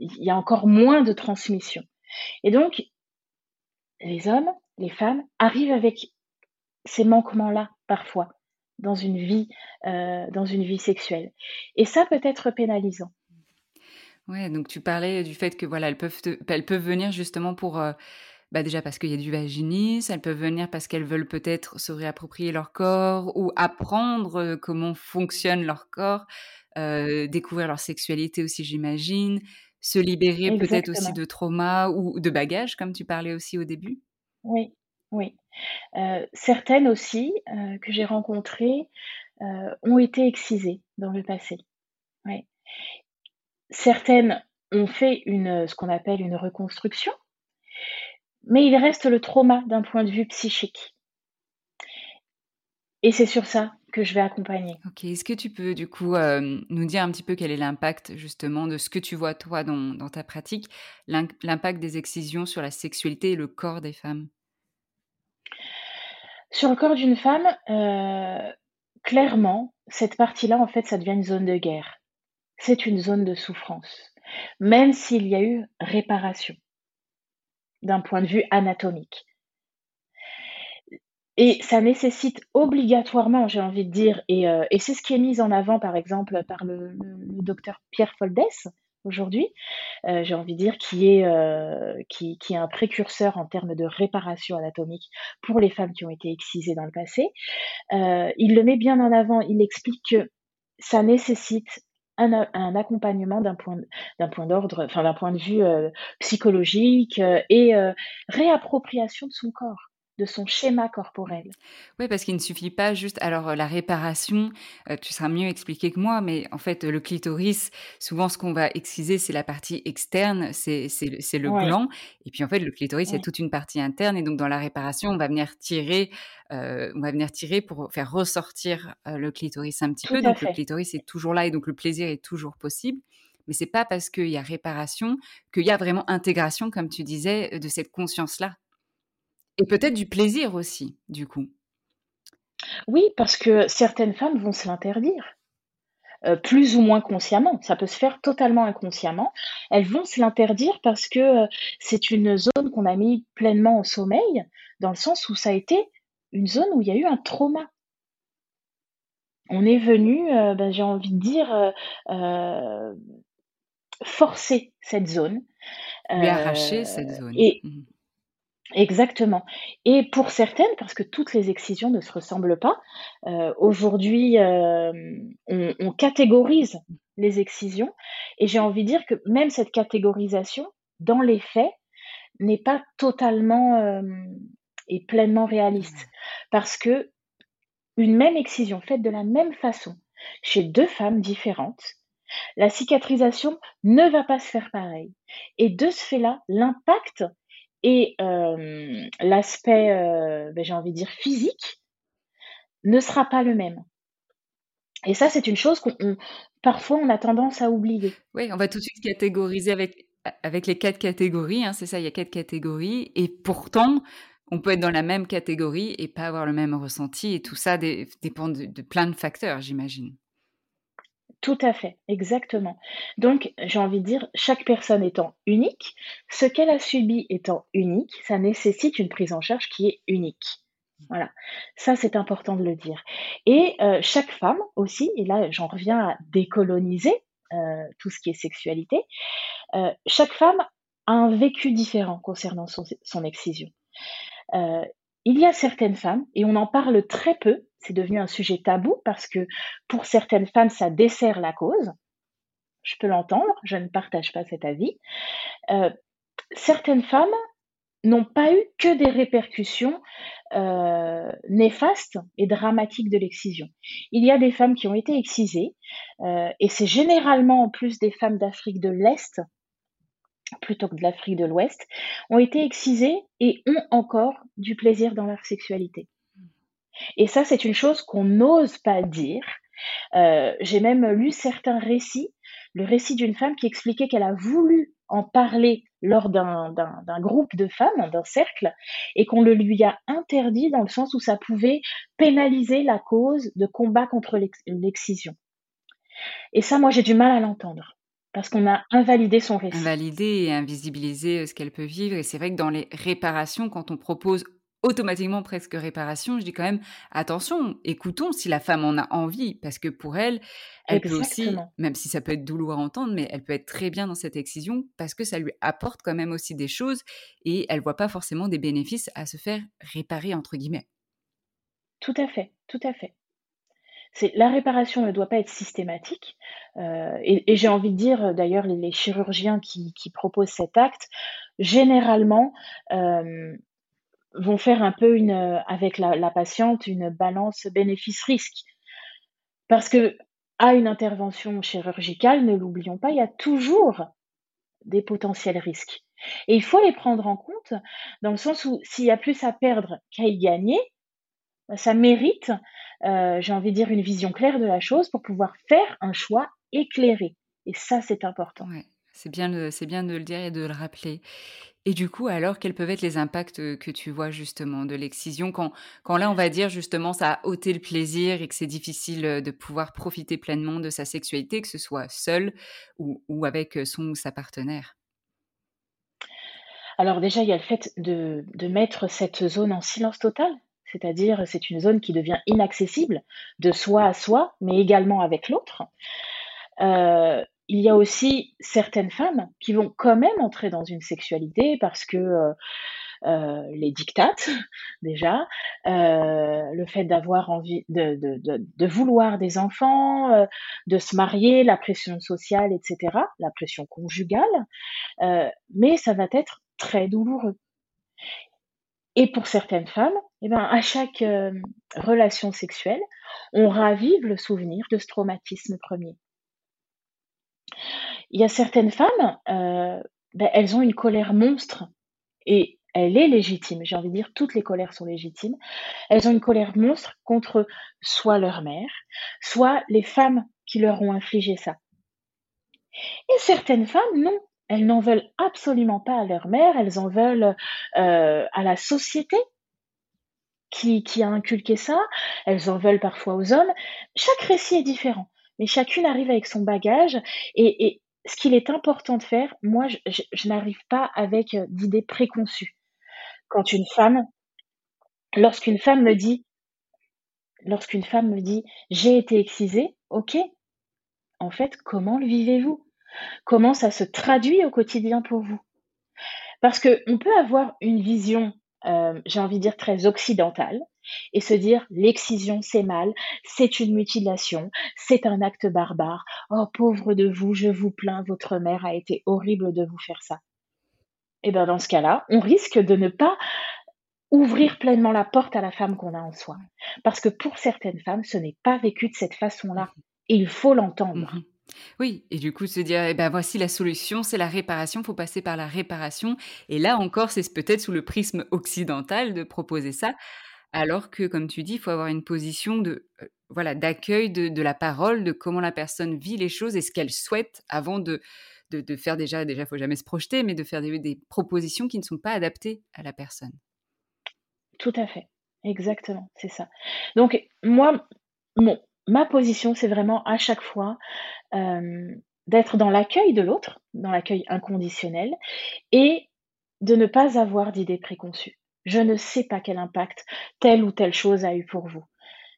il y a encore moins de transmission. Et donc les hommes, les femmes arrivent avec ces manquements-là, parfois, dans une vie, heu, dans une vie sexuelle. Et ça peut être pénalisant. Ouais, donc tu parlais du fait que voilà, elles peuvent elles peuvent venir justement pour, heu, bah, déjà parce qu'il y a du vaginisme, elles peuvent venir parce qu'elles veulent peut-être se réapproprier leur corps ou apprendre, heu, comment fonctionne leur corps, découvrir leur sexualité aussi j'imagine, se libérer peut-être aussi de traumas ou de bagages comme tu parlais aussi au début? Oui, oui. Certaines aussi, que j'ai rencontrées, ont été excisées dans le passé. Ouais. Certaines ont fait une, ce qu'on appelle une reconstruction mais il reste le trauma d'un point de vue psychique. Et c'est sur ça que je vais accompagner. OK. Est-ce que tu peux du coup, hem, nous dire un petit peu quel est l'impact justement de ce que tu vois toi dans dans ta pratique, l'imp l'impact des excisions sur la sexualité et le corps des femmes? Sur le corps d'une femme, heu, clairement, cette partie-là, en fait, ça devient une zone de guerre. C'est une zone de souffrance, même s'il y a eu réparation d'un point de vue anatomique. Et ça nécessite obligatoirement, j'ai envie de dire et heu, et c'est ce qui est mis en avant, par exemple, par le docteur Pierre Foldès, aujourd'hui, heu, j'ai envie de dire qui est, heu, qui est un précurseur en termes de réparation anatomique pour les femmes qui ont été excisées dans le passé. Il le met bien en avant, il explique que ça nécessite un accompagnement d'un point d'ordre, enfin d'un point de vue, psychologique, et réappropriation de son corps, de son schéma corporel. Ouais, parce qu'il ne suffit pas juste alors, heu, la réparation, heu, tu sauras mieux expliquer que moi, mais en fait, heu, le clitoris, souvent ce qu'on va exciser, c'est la partie externe, c'est le Ouais. gland et puis en fait, le clitoris, il y a Ouais. toute une partie interne et donc dans la réparation, on va venir tirer, on va venir tirer pour faire ressortir, le clitoris un petit Tout peu. Donc le clitoris est toujours là et donc le plaisir est toujours possible. Mais c'est pas parce qu'il y a réparation qu'il y a vraiment intégration, comme tu disais, de cette conscience-là. Et peut-être du plaisir aussi, du coup? Oui, parce que certaines femmes vont se l'interdire, heu, plus ou moins consciemment. Ça peut se faire totalement inconsciemment. Elles vont se l'interdire parce que, heu, c'est une zone qu'on a mis pleinement au sommeil, dans le sens où ça a été une zone où il y a eu un trauma. On est venu, heu, bah, j'ai envie de dire, forcer cette zone, Lui arracher cette zone. et Mmh mh. Exactement et pour certaines, parce que toutes les excisions ne se ressemblent pas, heu, aujourd'hui, hem, on on catégorise les excisions et j'ai envie de dire que même cette catégorisation, dans les faits, n'est pas totalement, hem et pleinement réaliste. Ouais. Parce qu'une même excision faite de la même façon chez 2 femmes différentes La cicatrisation ne va pas se faire pareil. Et de ce fait-là, l'impact et l'aspect, ben, j'ai envie de dire physique, ne sera pas le même. Et ça, c'est une chose qu'on parfois on a tendance à oublier. Oui, on va tout de suite catégoriser avec avec les quatre catégories, hein, c'est ça, il y a quatre catégories et pourtant, on peut être dans la même catégorie et pas avoir le même ressenti et tout ça dépend de plein de facteurs, j'imagine. Tout à fait, exactement. Donc, j'ai envie de dire, chaque personne étant unique, ce qu'elle a subi étant unique, ça nécessite une prise en charge qui est unique. Voilà, ça c'est important de le dire. Et euh, chaque femme aussi, et là j'en reviens à décoloniser euh, tout ce qui est sexualité, euh, chaque femme a un vécu différent concernant son, son excision. Il y a certaines femmes, et on en parle très peu, c'est devenu un sujet tabou parce que pour certaines femmes, ça dessert la cause. Je peux l'entendre, je ne partage pas cet avis. Euh, certaines femmes n'ont pas eu que des répercussions euh, néfastes et dramatiques de l'excision. Il y a des femmes qui ont été excisées, euh, et c'est généralement en plus des femmes d'Afrique de l'Est plutôt que de l'Afrique de l'Ouest, ont été excisées et ont encore du plaisir dans leur sexualité. Et ça, c'est une chose qu'on n'ose pas dire. Euh, j'ai même lu certains récits, le récit d'une femme qui expliquait qu'elle a voulu en parler lors d'un groupe de femmes, d'un cercle, et qu'on le lui a interdit dans le sens où ça pouvait pénaliser la cause de combat contre l'excision. Et ça, moi, j'ai du mal à l'entendre. Parce qu'on a invalidé son récit. Invalidé et invisibilisé euh, ce qu'elle peut vivre. Et c'est vrai que dans les réparations, quand on propose automatiquement presque réparation, je dis quand même attention, écoutons si la femme en a envie, parce que pour elle, elle peut aussi, même si ça peut être douloureux à entendre, mais elle peut être très bien dans cette excision parce que ça lui apporte quand même aussi des choses et elle voit pas forcément des bénéfices à se faire réparer entre guillemets. Tout à fait, tout à fait. La réparation ne doit pas être systématique euh, et, j'ai envie de dire d'ailleurs les, chirurgiens qui, proposent cet acte généralement euh, vont faire un peu euh, avec la, patiente une balance bénéfice-risque. Parce que à une intervention chirurgicale, ne l'oublions pas, il y a toujours des potentiels risques. Et il faut les prendre en compte dans le sens où s'il y a plus à perdre qu'à y gagner, ça mérite, euh, j'ai envie de dire, une vision claire de la chose pour pouvoir faire un choix éclairé. Et ça, c'est important. c'est bien, bien de le dire et de le rappeler. Et du coup, alors, quels peuvent être les impacts que tu vois justement de l'excision quand, quand là, on va dire justement, ça a ôté le plaisir et que c'est difficile de pouvoir profiter pleinement de sa sexualité, que ce soit seul ou, ou avec son ou sa partenaire? Alors déjà, il y a le fait de, de mettre cette zone en silence total, c'est-à-dire c'est une zone qui devient inaccessible de soi à soi, mais également avec l'autre. Euh, il y a aussi certaines femmes qui vont quand même entrer dans une sexualité parce que euh, euh, les dictates, [LAUGHS] déjà, le fait d'avoir envie de, vouloir des enfants, de se marier, la pression sociale, etc., la pression conjugale, mais ça va être très douloureux. Et pour certaines femmes, eh ben, à chaque euh, relation sexuelle, on ravive le souvenir de ce traumatisme premier. Il y a certaines femmes, euh, ben, elles ont une colère monstre et elle est légitime. J'ai envie de dire, toutes les colères sont légitimes. Elles ont une colère monstre contre soit leur mère, soit les femmes qui leur ont infligé ça. Et certaines femmes, non. Elles n'en veulent absolument pas à leur mère, elles en veulent euh, à la société qui, a inculqué ça, elles en veulent parfois aux hommes. Chaque récit est différent mais chacune arrive avec son bagage et, ce qu'il est important de faire, moi, je, n'arrive pas avec euh, d'idées préconçues. Quand une femme, lorsqu'une femme me dit, lorsqu'une femme me dit, j'ai été excisée, ok. En fait, comment le vivez-vous? Comment ça se traduit au quotidien pour vous? Parce que on peut avoir une vision, euh, j'ai envie de dire très occidentale, et se dire l'excision c'est mal, c'est une mutilation, c'est un acte barbare. Oh pauvre de vous, je vous plains, votre mère a été horrible de vous faire ça. Et eh bien dans ce cas-là, on risque de ne pas ouvrir pleinement la porte à la femme qu'on a en soi. Parce que pour certaines femmes, ce n'est pas vécu de cette façon-là. Et il faut l'entendre. Mhm. Oui et du coup se dire: «Eh bah, voici la solution, c'est la réparation, faut passer par la réparation» et là encore, c'est peut-être sous le prisme occidental de proposer ça, alors que comme tu dis, il faut avoir une position de, heu, voilà, d'accueil de la parole, de comment la personne vit les choses et ce qu'elle souhaite avant de de de faire déjà déjà, faut jamais se projeter, mais de faire des des propositions qui ne sont pas adaptées à la personne. Tout à fait, exactement, c'est ça. Donc moi, mon ma position, c'est vraiment à chaque fois, hem, d'être dans l'accueil de l'autre, dans l'accueil inconditionnel et de ne pas avoir d'idées préconçues. Je ne sais pas quel impact telle ou telle chose a eu pour vous.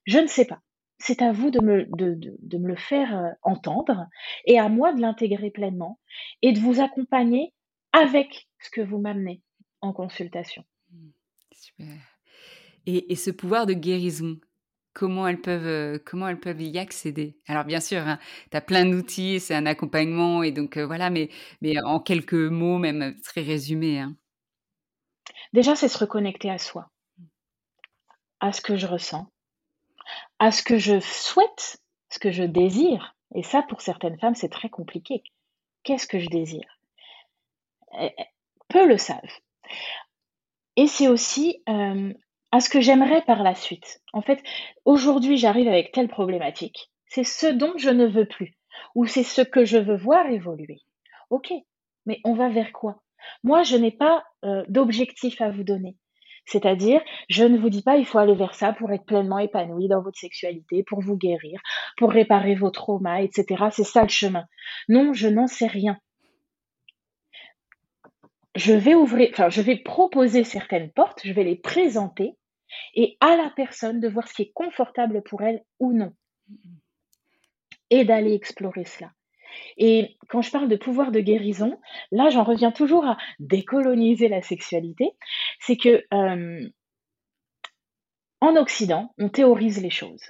Je ne sais pas. C'est à vous de me le faire, heu, entendre et à moi de l'intégrer pleinement et de vous accompagner avec ce que vous m'amenez en consultation. Super et et ce pouvoir de guérison, comment elles peuvent, heu, comment elles peuvent y accéder? Alors bien sûr, hein, tu as plein d'outils, c'est un accompagnement et donc heu, voilà, mais mais en quelques mots, même très résumés, hein. Déjà, c'est se reconnecter à soi à ce que je ressens, à ce que je souhaite, ce que je désire et ça, pour certaines femmes, c'est très compliqué. Qu'est-ce que je désire? Et et peu le savent et c'est aussi, hem, à ce que j'aimerais par la suite. En fait, aujourd'hui, j'arrive avec telle problématique, c'est ce dont je ne veux plus ou c'est ce que je veux voir évoluer. OK, mais on va vers quoi? Moi, je n'ai pas, heu, d'objectif à vous donner. C'est-à-dire, je ne vous dis pas: «Il faut aller vers ça pour être pleinement épanoui dans votre sexualité, pour vous guérir, pour réparer vos traumas et cetera, c'est ça le chemin». Non, je n'en sais rien. Je vais ouvrir enfin, je vais proposer certaines portes, je vais les présenter et à la personne de voir ce qui est confortable pour elle ou non Mmh mh. et d'aller explorer cela et quand je parle de pouvoir de guérison, là, j'en reviens toujours à décoloniser la sexualité. C'est que, hem en Occident, on théorise les choses.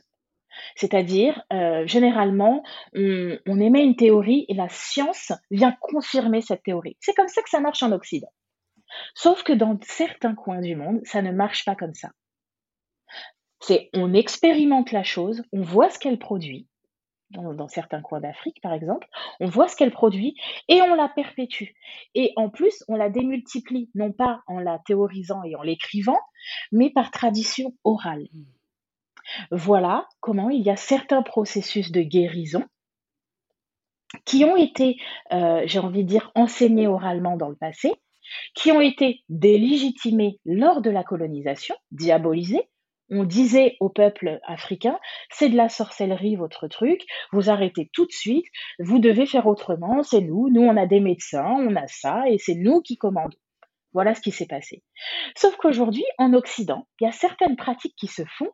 C'est-à-dire, heu, généralement, on on émet une théorie et la science vient confirmer cette théorie. C'est comme ça que ça marche en Occident. Sauf que dans certains coins du monde, ça ne marche pas comme ça. C'est on expérimente la chose, on voit ce qu'elle produit, dans certains coins d'Afrique, par exemple, on voit ce qu'elle produit et on la perpétue et en plus, on la démultiplie, non pas en la théorisant et en l'écrivant, mais par tradition orale. Voilà comment il y a certains processus de guérison qui ont été, heu, j'ai envie de dire, enseignés oralement dans le passé, qui ont été délégitimés lors de la colonisation, diabolisés. On disait aux peuples africains: «C'est de la sorcellerie votre truc, vous arrêtez tout de suite, vous devez faire autrement, c'est nous, nous on a des médecins, on a ça et c'est nous qui commandons». Voilà ce qui s'est passé. Sauf qu'aujourd'hui, en Occident, il y a certaines pratiques qui se font,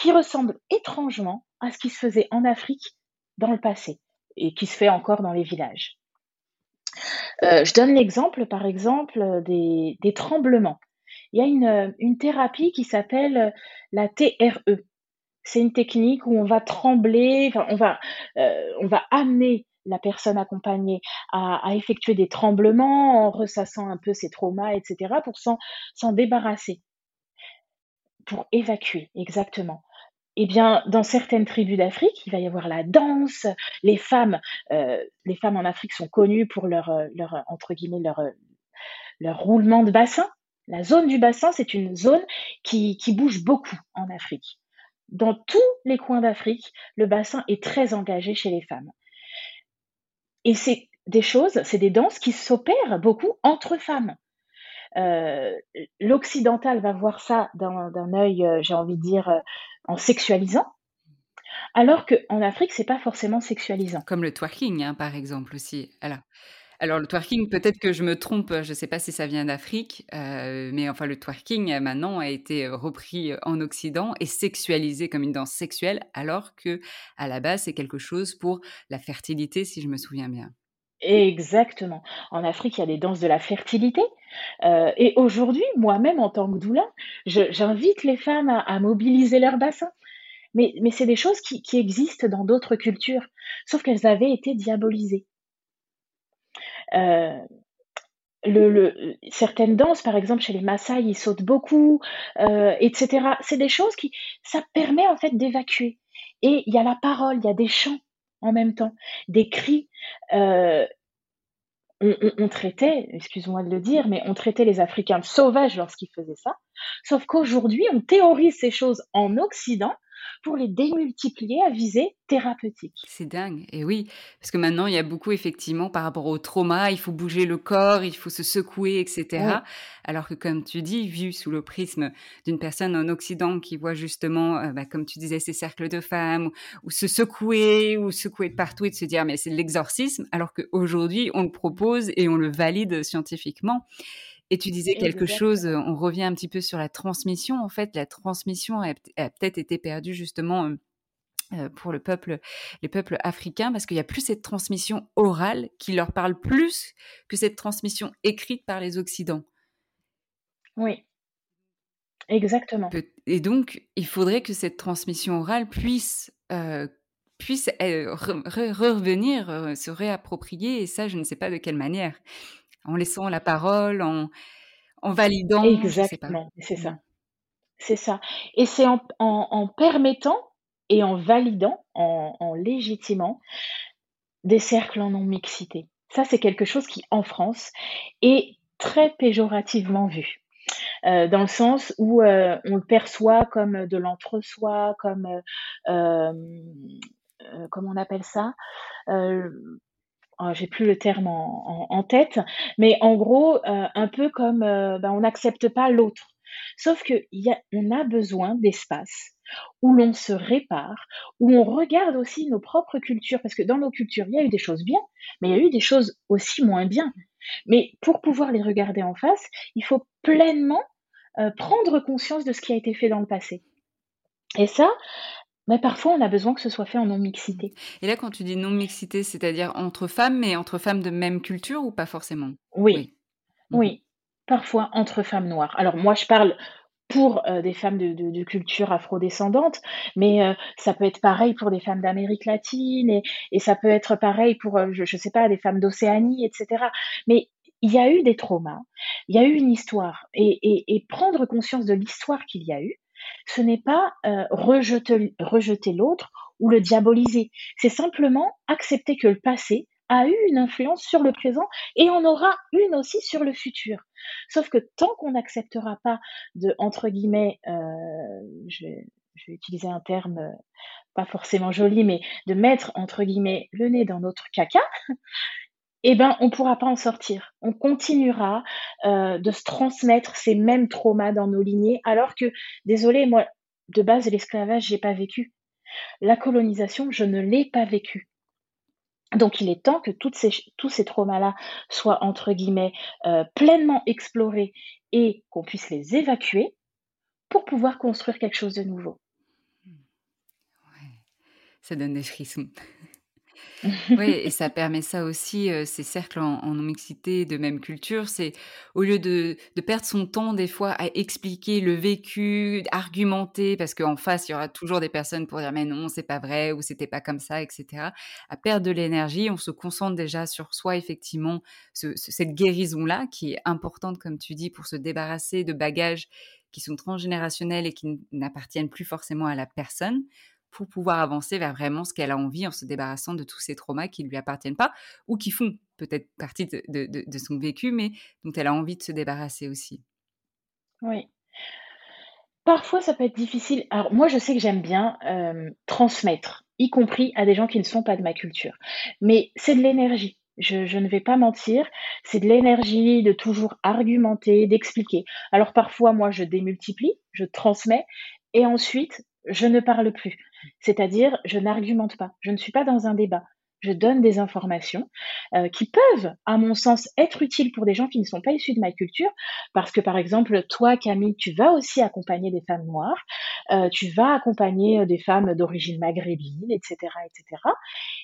qui ressemblent étrangement à ce qui se faisait en Afrique dans le passé et qui se fait encore dans les villages. Heu, je donne l'exemple, par exemple, des tremblements. Il y a une, une thérapie qui s'appelle, heu, la TRE. C'est une technique où on va trembler, on va, heu, on va amener la personne accompagnée à effectuer des tremblements en ressassant un peu ses traumas et cetera pour s'en débarrasser. Pour évacuer, exactement. Et bien, dans certaines tribus d'Afrique, il va y avoir la danse, les femmes, heu, les femmes en Afrique sont connues pour leur, leur, entre guillemets, leur, leur roulement de bassin. La zone du bassin, c'est une zone qui bouge beaucoup en Afrique. Dans tous les coins d'Afrique, le bassin est très engagé chez les femmes. Et c'est des choses, c'est des danses qui s'opèrent beaucoup entre femmes. Heu, l l'occidental va voir ça d'un œil, heu, j'ai envie de dire, heu, en sexualisant, alors qu'en Afrique, c'est pas forcément sexualisant. Comme le twerking, hein, par exemple aussi. Alors alors le twerking, peut-être que je me trompe, je sais pas si ça vient d'Afrique, heu, mais enfin le twerking, heu, maintenant a été, heu, repris, en Occident et sexualisé comme une danse sexuelle, alors qu'à la base, c'est quelque chose pour la fertilité, si je me souviens bien. Exactement. En Afrique, il y a des danses de la fertilité, et aujourd'hui, moi-même en tant que doula, j'invite les femmes à à mobiliser leur bassin. Mais c'est des choses qui existent dans d'autres cultures, sauf qu'elles avaient été diabolisées. Heu, le certaines danses, par exemple, chez les Massaï, ils sautent beaucoup, heu et cetera. C'est des choses qui ça permet en fait d'évacuer et il y a la parole, il y a des chants en même temps, des cris. Euh, on, traitait, excuse-moi de le dire, mais on traitait les Africains sauvages lorsqu'ils faisaient ça. Sauf qu'aujourd'hui, on théorise ces choses en Occident pour les démultiplier à visée thérapeutique. C'est dingue. Et oui, parce que maintenant, il y a beaucoup, effectivement, par rapport au trauma, il faut bouger le corps, il faut se secouer, etc. Alors que, comme tu dis, vu sous le prisme d'une personne en Occident qui voit justement, euh, bah, comme tu disais, ces cercles de femmes, ou, se secouer, ou secouer de partout et de se dire, mais c'est l'exorcisme, alors qu'aujourd'hui, on le propose et on le valide scientifiquement. Et tu disais quelque chose, on revient un petit peu sur la transmission. En fait, la transmission a, peut-être été perdue justement pour le peuple, les peuples africains, parce qu'il n'y a plus cette transmission orale qui leur parle plus que cette transmission écrite par les Occidents. Oui, exactement. Et donc, il faudrait que cette transmission orale puisse, puisse revenir, se réapproprier, et ça, je ne sais pas de quelle manière en laissant la parole, en, en validant. Exactement, c'est ça. C'est ça. Et c'est en, permettant et en validant, en, légitimant des cercles en non-mixité. Ça, c'est quelque chose qui, en France, est très péjorativement vu. Euh, dans le sens où euh, on le perçoit comme de l'entre-soi, comme euh, comment on appelle ça? J'ai plus le terme en, tête, mais en gros, euh, un peu comme euh, ben, on n'accepte pas l'autre. Sauf que on a besoin d'espace où l'on se répare, où on regarde aussi nos propres cultures, parce que dans nos cultures, il y a eu des choses bien, mais il y a eu des choses aussi moins bien. Mais pour pouvoir les regarder en face, il faut pleinement euh, prendre conscience de ce qui a été fait dans le passé. Et ça, mais parfois, on a besoin que ce soit fait en non-mixité. Et là, quand tu dis non-mixité, c'est-à-dire entre femmes, mais entre femmes de même culture ou pas forcément? Oui, oui, mhm. parfois entre femmes noires. Alors moi, je parle pour euh, des femmes de, culture afrodescendante, mais euh, ça peut être pareil pour des femmes d'Amérique latine, et, ça peut être pareil pour, euh, je ne sais pas, des femmes d'Océanie, etc. Mais il y a eu des traumas, il y a eu une histoire, et prendre conscience de l'histoire qu'il y a eu, ce n'est pas euh, rejeter, l'autre ou le diaboliser. C'est simplement accepter que le passé a eu une influence sur le présent et en aura une aussi sur le futur. Sauf que tant qu'on n'acceptera pas de, entre guillemets, euh, je, vais, utiliser un terme euh, pas forcément joli, mais de mettre, entre guillemets, le nez dans notre caca, eh ben, on ne pourra pas en sortir. On continuera euh, de se transmettre ces mêmes traumas dans nos lignées, alors que, désolé, moi, de base, l'esclavage, j'ai pas vécu. La colonisation, je ne l'ai pas vécu. Donc, il est temps que tous ces traumas-là soient, entre guillemets, euh, pleinement explorés et qu'on puisse les évacuer pour pouvoir construire quelque chose de nouveau. Ça donne des frissons. Oui, et ça permet ça aussi, ces cercles en, non-mixité de même culture, c'est au lieu de, perdre son temps des fois à expliquer le vécu, argumenter, parce qu'en face, il y aura toujours des personnes pour dire mais non, c'est pas vrai, ou c'était pas comme ça, etc. À perdre de l'énergie, on se concentre déjà sur soi, effectivement, cette guérison-là qui est importante, comme tu dis, pour se débarrasser de bagages qui sont transgénérationnels et qui n'appartiennent plus forcément à la personne pour pouvoir avancer vers vraiment ce qu'elle a envie en se débarrassant de tous ces traumas qui ne lui appartiennent pas ou qui font peut-être partie de, son vécu, mais dont elle a envie de se débarrasser aussi. Oui. Parfois, ça peut être difficile. Alors, moi, je sais que j'aime bien transmettre, y compris à des gens qui ne sont pas de ma culture. Mais c'est de l'énergie. Je, je, ne vais pas mentir, c'est de l'énergie de toujours argumenter, d'expliquer. Alors parfois, moi, je démultiplie, je transmets, et ensuite, je ne parle plus. C'est-à-dire, je n'argumente pas. Je ne suis pas dans un débat. Je donne des informations euh, qui peuvent, à mon sens, être utiles pour des gens qui ne sont pas issus de ma culture, parce que par exemple, toi, Camille, tu vas aussi accompagner des femmes noires, euh, tu vas accompagner euh, des femmes d'origine maghrébine, etc., etc.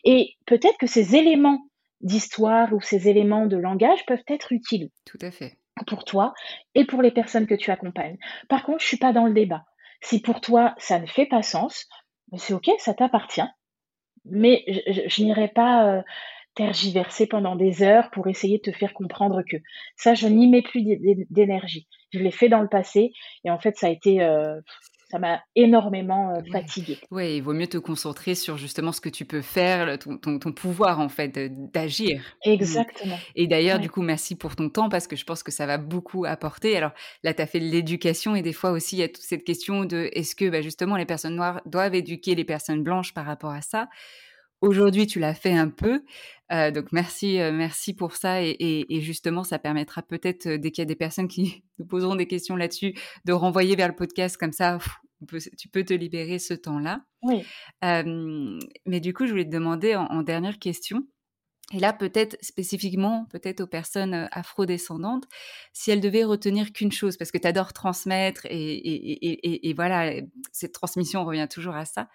Et peut-être que ces éléments d'histoire ou ces éléments de langage peuvent être utiles. Tout à fait. Pour toi et pour les personnes que tu accompagnes. Par contre, je suis pas dans le débat. Si pour toi ça ne fait pas sens, c'est ok, ça t'appartient. Mais je, n'irai pas euh, tergiverser pendant des heures pour essayer de te faire comprendre que ça, je n'y mets plus d'énergie. Je l'ai fait dans le passé et en fait, ça a été, euh, ça m'a énormément euh, fatiguée. Oui, il vaut mieux te concentrer sur justement ce que tu peux faire, ton, ton, pouvoir en fait d'agir. Exactement. Et d'ailleurs, du coup, merci pour ton temps parce que je pense que ça va beaucoup apporter. Alors là, tu as fait l'éducation et des fois aussi, il y a toute cette question de est-ce que bah, justement les personnes noires doivent éduquer les personnes blanches par rapport à ça? Aujourd'hui, tu l'as fait un peu. Euh, donc merci, euh, merci pour ça. Et, justement, ça permettra peut-être, euh, dès qu'il y a des personnes qui [LAUGHS] nous poseront des questions là-dessus, de renvoyer vers le podcast comme ça. tu peux te libérer ce temps-là. Oui. mais du coup, je voulais te demander en dernière question, et là, peut-être spécifiquement, peut-être aux personnes afrodescendantes, si elles devaient retenir qu'une chose, parce que tu adores transmettre et, voilà, cette transmission revient toujours à ça.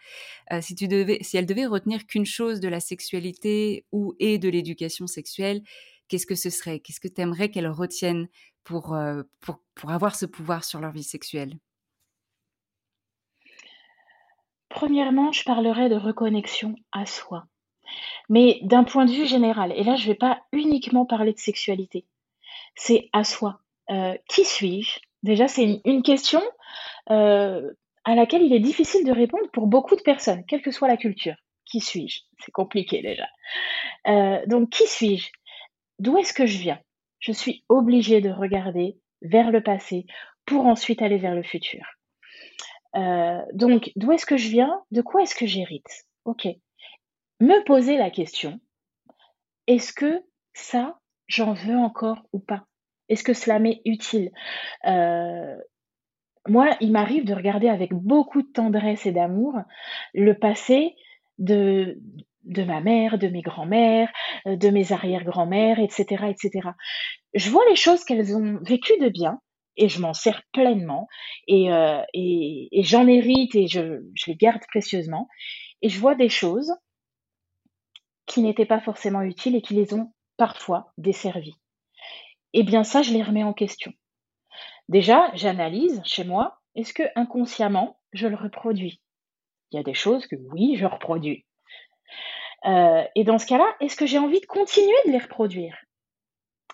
si, tu devais, si elles devaient retenir qu'une chose de la sexualité ou et de l'éducation sexuelle, qu'est-ce que ce serait? Qu'est-ce que tu aimerais qu'elles retiennent pour, pour, pour avoir ce pouvoir sur leur vie sexuelle? Premièrement, je parlerais de reconnexion à soi mais d'un point de vue général, et là je ne vais pas uniquement parler de sexualité, c'est à soi. Euh, qui suis-je? Déjà, c'est une, question euh, à laquelle il est difficile de répondre pour beaucoup de personnes, quelle que soit la culture. Qui suis-je? C'est compliqué déjà. Euh, donc, qui suis-je? D'où est-ce que je viens? Je suis obligée de regarder vers le passé pour ensuite aller vers le futur. donc, d'où est-ce que je viens? De quoi est-ce que j'hérite? Ok me poser la question, est-ce que ça, j'en veux encore ou pas? Est-ce que cela m'est utile? Euh, Moi, il m'arrive de regarder avec beaucoup de tendresse et d'amour le passé de, de ma mère, de mes grands-mères, euh, de mes arrière-grands-mères, etc., etc. Je vois les choses qu'elles ont vécues de bien et je m'en sers pleinement et, euh, et, j'en hérite et je, je les garde précieusement. Et je vois des choses qui n'étaient pas forcément utiles et qui les ont parfois desservis. Eh bien ça, je les remets en question. Déjà, j'analyse chez moi, est-ce que inconsciemment, je le reproduis? Il y a des choses que oui, je reproduis. Euh, et dans ce cas-là, est-ce que j'ai envie de continuer de les reproduire?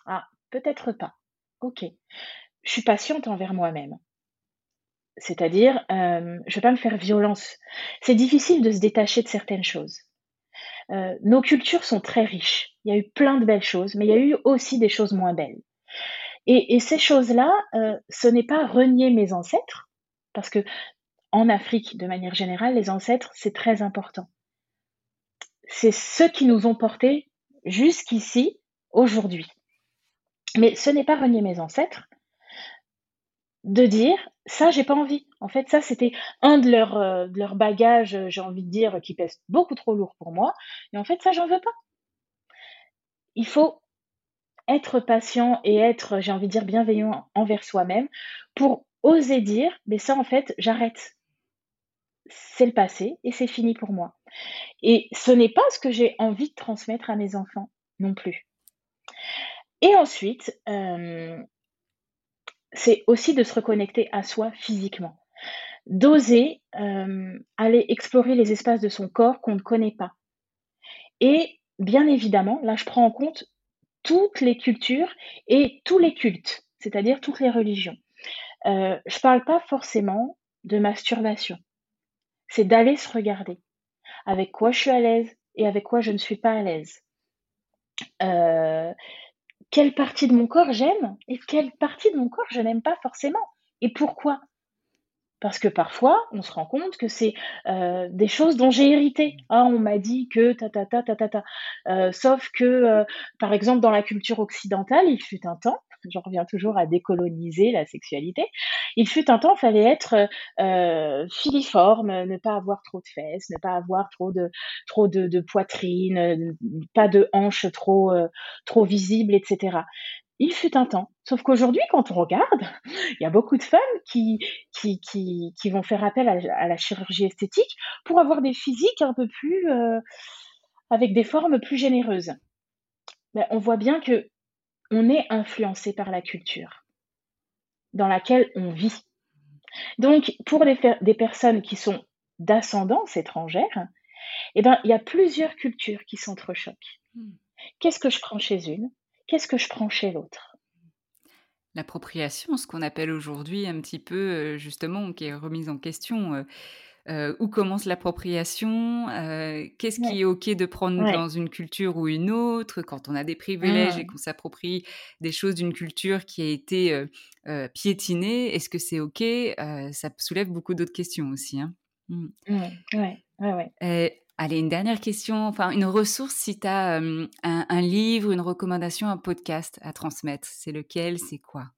Ah, peut-être pas. Ok. Je suis patiente envers moi-même. C'est-à-dire, euh, je ne vais pas me faire violence. C'est difficile de se détacher de certaines choses. Euh, nos cultures sont très riches. Il y a eu plein de belles choses, mais il y a eu aussi des choses moins belles. Et, ces choses-là, euh, ce n'est pas renier mes ancêtres, parce que en Afrique, de manière générale, les ancêtres, c'est très important. C'est ceux qui nous ont portés jusqu'ici, aujourd'hui. Mais ce n'est pas renier mes ancêtres de dire ça, j'ai pas envie. En fait, ça, c'était un de leurs, euh, de leurs bagages, euh, j'ai envie de dire, qui pèse beaucoup trop lourd pour moi. Et en fait, ça, j'en veux pas. Il faut être patient et être, j'ai envie de dire, bienveillant envers soi-même pour oser dire, mais ça, en fait, j'arrête. C'est le passé et c'est fini pour moi. Et ce n'est pas ce que j'ai envie de transmettre à mes enfants non plus. Et ensuite, euh, c'est aussi de se reconnecter à soi physiquement. D'oser euh, aller explorer les espaces de son corps qu'on ne connaît pas. Et bien évidemment, là je prends en compte toutes les cultures et tous les cultes, c'est-à-dire toutes les religions. Euh, je ne parle pas forcément de masturbation. C'est d'aller se regarder. Avec quoi je suis à l'aise et avec quoi je ne suis pas à l'aise. Euh, quelle partie de mon corps j'aime et quelle partie de mon corps je n'aime pas forcément. Et pourquoi? Parce que parfois, on se rend compte que c'est euh, des choses dont j'ai hérité. Ah, on m'a dit que ta ta ta ta ta ta. Euh, sauf que, euh, par exemple, dans la culture occidentale, il fut un temps j'en reviens toujours à décoloniser la sexualité. Il fut un temps, il fallait être euh, filiforme, ne pas avoir trop de fesses, ne pas avoir trop de trop poitrine, pas de hanches trop euh, visibles, etc. Il fut un temps. Sauf qu'aujourd'hui, quand on regarde, [LAUGHS] il y a beaucoup de femmes qui, vont faire appel à, la chirurgie esthétique pour avoir des physiques un peu plus, euh, avec des formes plus généreuses. On voit bien que on est influencé par la culture dans laquelle on vit. Donc, pour des, personnes qui sont d'ascendance étrangère, eh ben, il y a plusieurs cultures qui s'entrechoquent. Hmm. Qu'est-ce que je prends chez une? Qu'est-ce que je prends chez l'autre? L'appropriation, ce qu'on appelle aujourd'hui un petit peu, justement, qui est remise en question. Euh, où commence l'appropriation? Euh, Qu'est-ce qui est OK de prendre dans une culture ou une autre? Quand on a des privilèges et mmh. qu'on s'approprie des choses d'une culture qui a été euh, piétinée, est-ce que c'est OK? Ça soulève beaucoup d'autres questions aussi. Hein. Mmh. Ouais. allez, une dernière question, enfin une ressource si tu as un livre, une recommandation, un podcast à transmettre, c'est lequel? C'est quoi?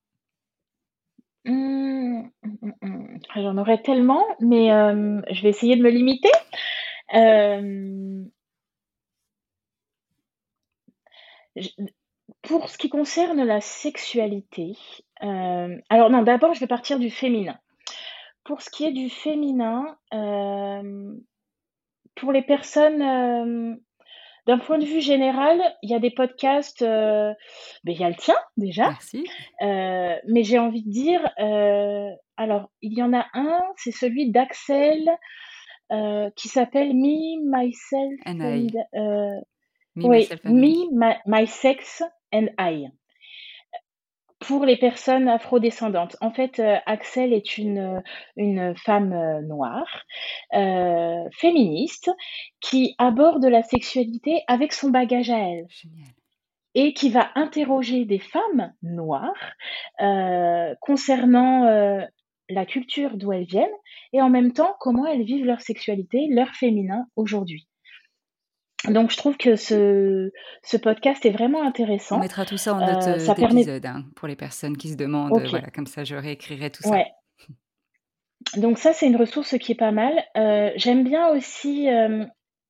Mmh, mmh, mmh, J'en aurais tellement, mais je vais essayer de me limiter. pour ce qui concerne la sexualité, alors non, d'abord, je vais partir du féminin. Pour ce qui est du féminin, pour les personnes, d'un point de vue général, il y a des podcasts, euh, ben, il y a le tien déjà. Merci. Euh, mais j'ai envie de dire, euh, alors il y en a un, c'est celui d'Axel qui s'appelle Me, Myself and, I. Me, oui, myself Me, my, Sex and I pour les personnes afrodescendantes. En fait, euh, Axel est une, une femme euh, noire, euh, féministe, qui aborde la sexualité avec son bagage à elle. Et qui va interroger des femmes noires concernant la culture d'où elles viennent et en même temps comment elles vivent leur sexualité, leur féminin aujourd'hui. Donc je trouve que ce, ce podcast est vraiment intéressant. On mettra tout ça en note euh, d'épisode permet... hein, pour les personnes qui se demandent. Voilà, comme ça je réécrirai tout ça. [LAUGHS] Donc ça c'est une ressource qui est pas mal. Euh, J'aime bien aussi. Euh,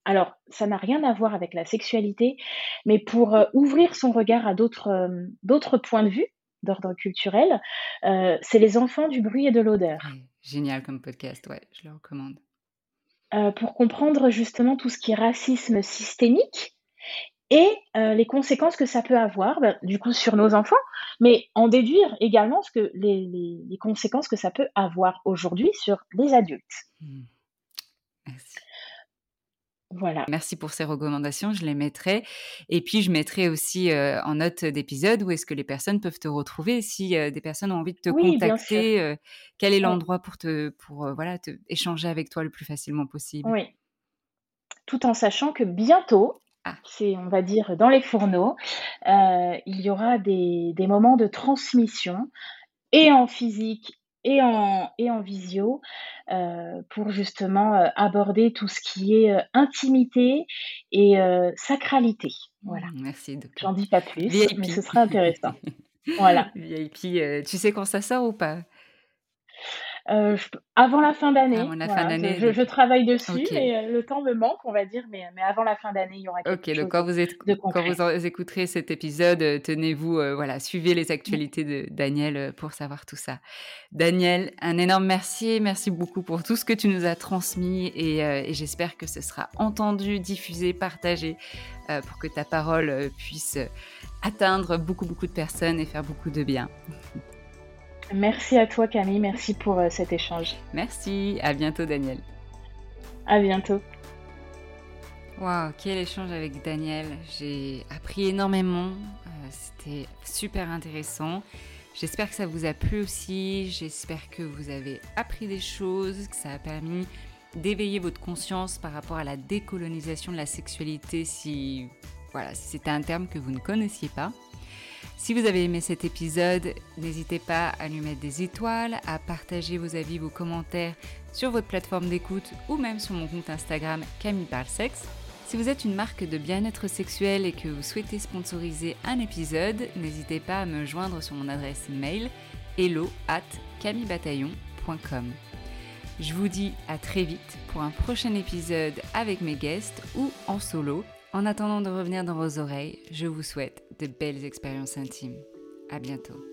alors ça n'a rien à voir avec la sexualité, mais pour euh, ouvrir son regard à d'autres euh, d'autres points de vue d'ordre culturel, c'est les enfants du bruit et de l'odeur. génial comme podcast, ouais, je le recommande. Euh, pour comprendre justement tout ce qui est racisme systémique et euh, les conséquences que ça peut avoir, ben, du coup, sur nos enfants, mais en déduire également ce que les, les, conséquences que ça peut avoir aujourd'hui sur les adultes. Mmh. Merci. Merci pour ces recommandations, je les mettrai. Et puis, je mettrai aussi euh, en note d'épisode où est-ce que les personnes peuvent te retrouver. Si euh, des personnes ont envie de te contacter, euh, quel est l'endroit pour, te, pour voilà, te, échanger avec toi le plus facilement possible? Oui. Tout en sachant que bientôt, ah. c'est, on va dire, dans les fourneaux, il y aura des, des moments de transmission et en physique et en, et en visio euh, pour justement euh, aborder tout ce qui est euh, intimité et sacralité. Voilà. Mmh, merci. J'en dis pas plus, mais ce sera intéressant. voilà. [LAUGHS] VIP, tu sais quand ça sort ou pas? Euh, avant la fin d'année. je, travaille dessus, mais euh, le temps me manque, on va dire. Mais, mais avant la fin d'année, il y aura quelque Ok, donc quand vous, êtes, quand vous écouterez cet épisode, euh, tenez-vous, voilà, suivez les actualités de Daniel pour savoir tout ça. Daniel, un énorme merci. Merci beaucoup pour tout ce que tu nous as transmis et, et j'espère que ce sera entendu, diffusé, partagé pour que ta parole puisse atteindre beaucoup, beaucoup de personnes et faire beaucoup de bien. [LAUGHS] Merci à toi Camille, merci pour euh, cet échange. Merci, à bientôt Daniel. À bientôt. Waouh, quel échange avec Daniel. J'ai appris énormément. Euh, c'était super intéressant. J'espère que ça vous a plu aussi. J'espère que vous avez appris des choses, que ça a permis d'éveiller votre conscience par rapport à la décolonisation de la sexualité si voilà, si c'était un terme que vous ne connaissiez pas. Si vous avez aimé cet épisode, n'hésitez pas à lui mettre des étoiles, à partager vos avis, vos commentaires sur votre plateforme d'écoute ou même sur mon compte Instagram Camille Parle. Si vous êtes une marque de bien-être sexuel et que vous souhaitez sponsoriser un épisode, n'hésitez pas à me joindre sur mon adresse mail hello at camillebataillon.com. Je vous dis à très vite pour un prochain épisode avec mes guests ou en solo en attendant de revenir dans vos oreilles, je vous souhaite de belles expériences intimes. À bientôt.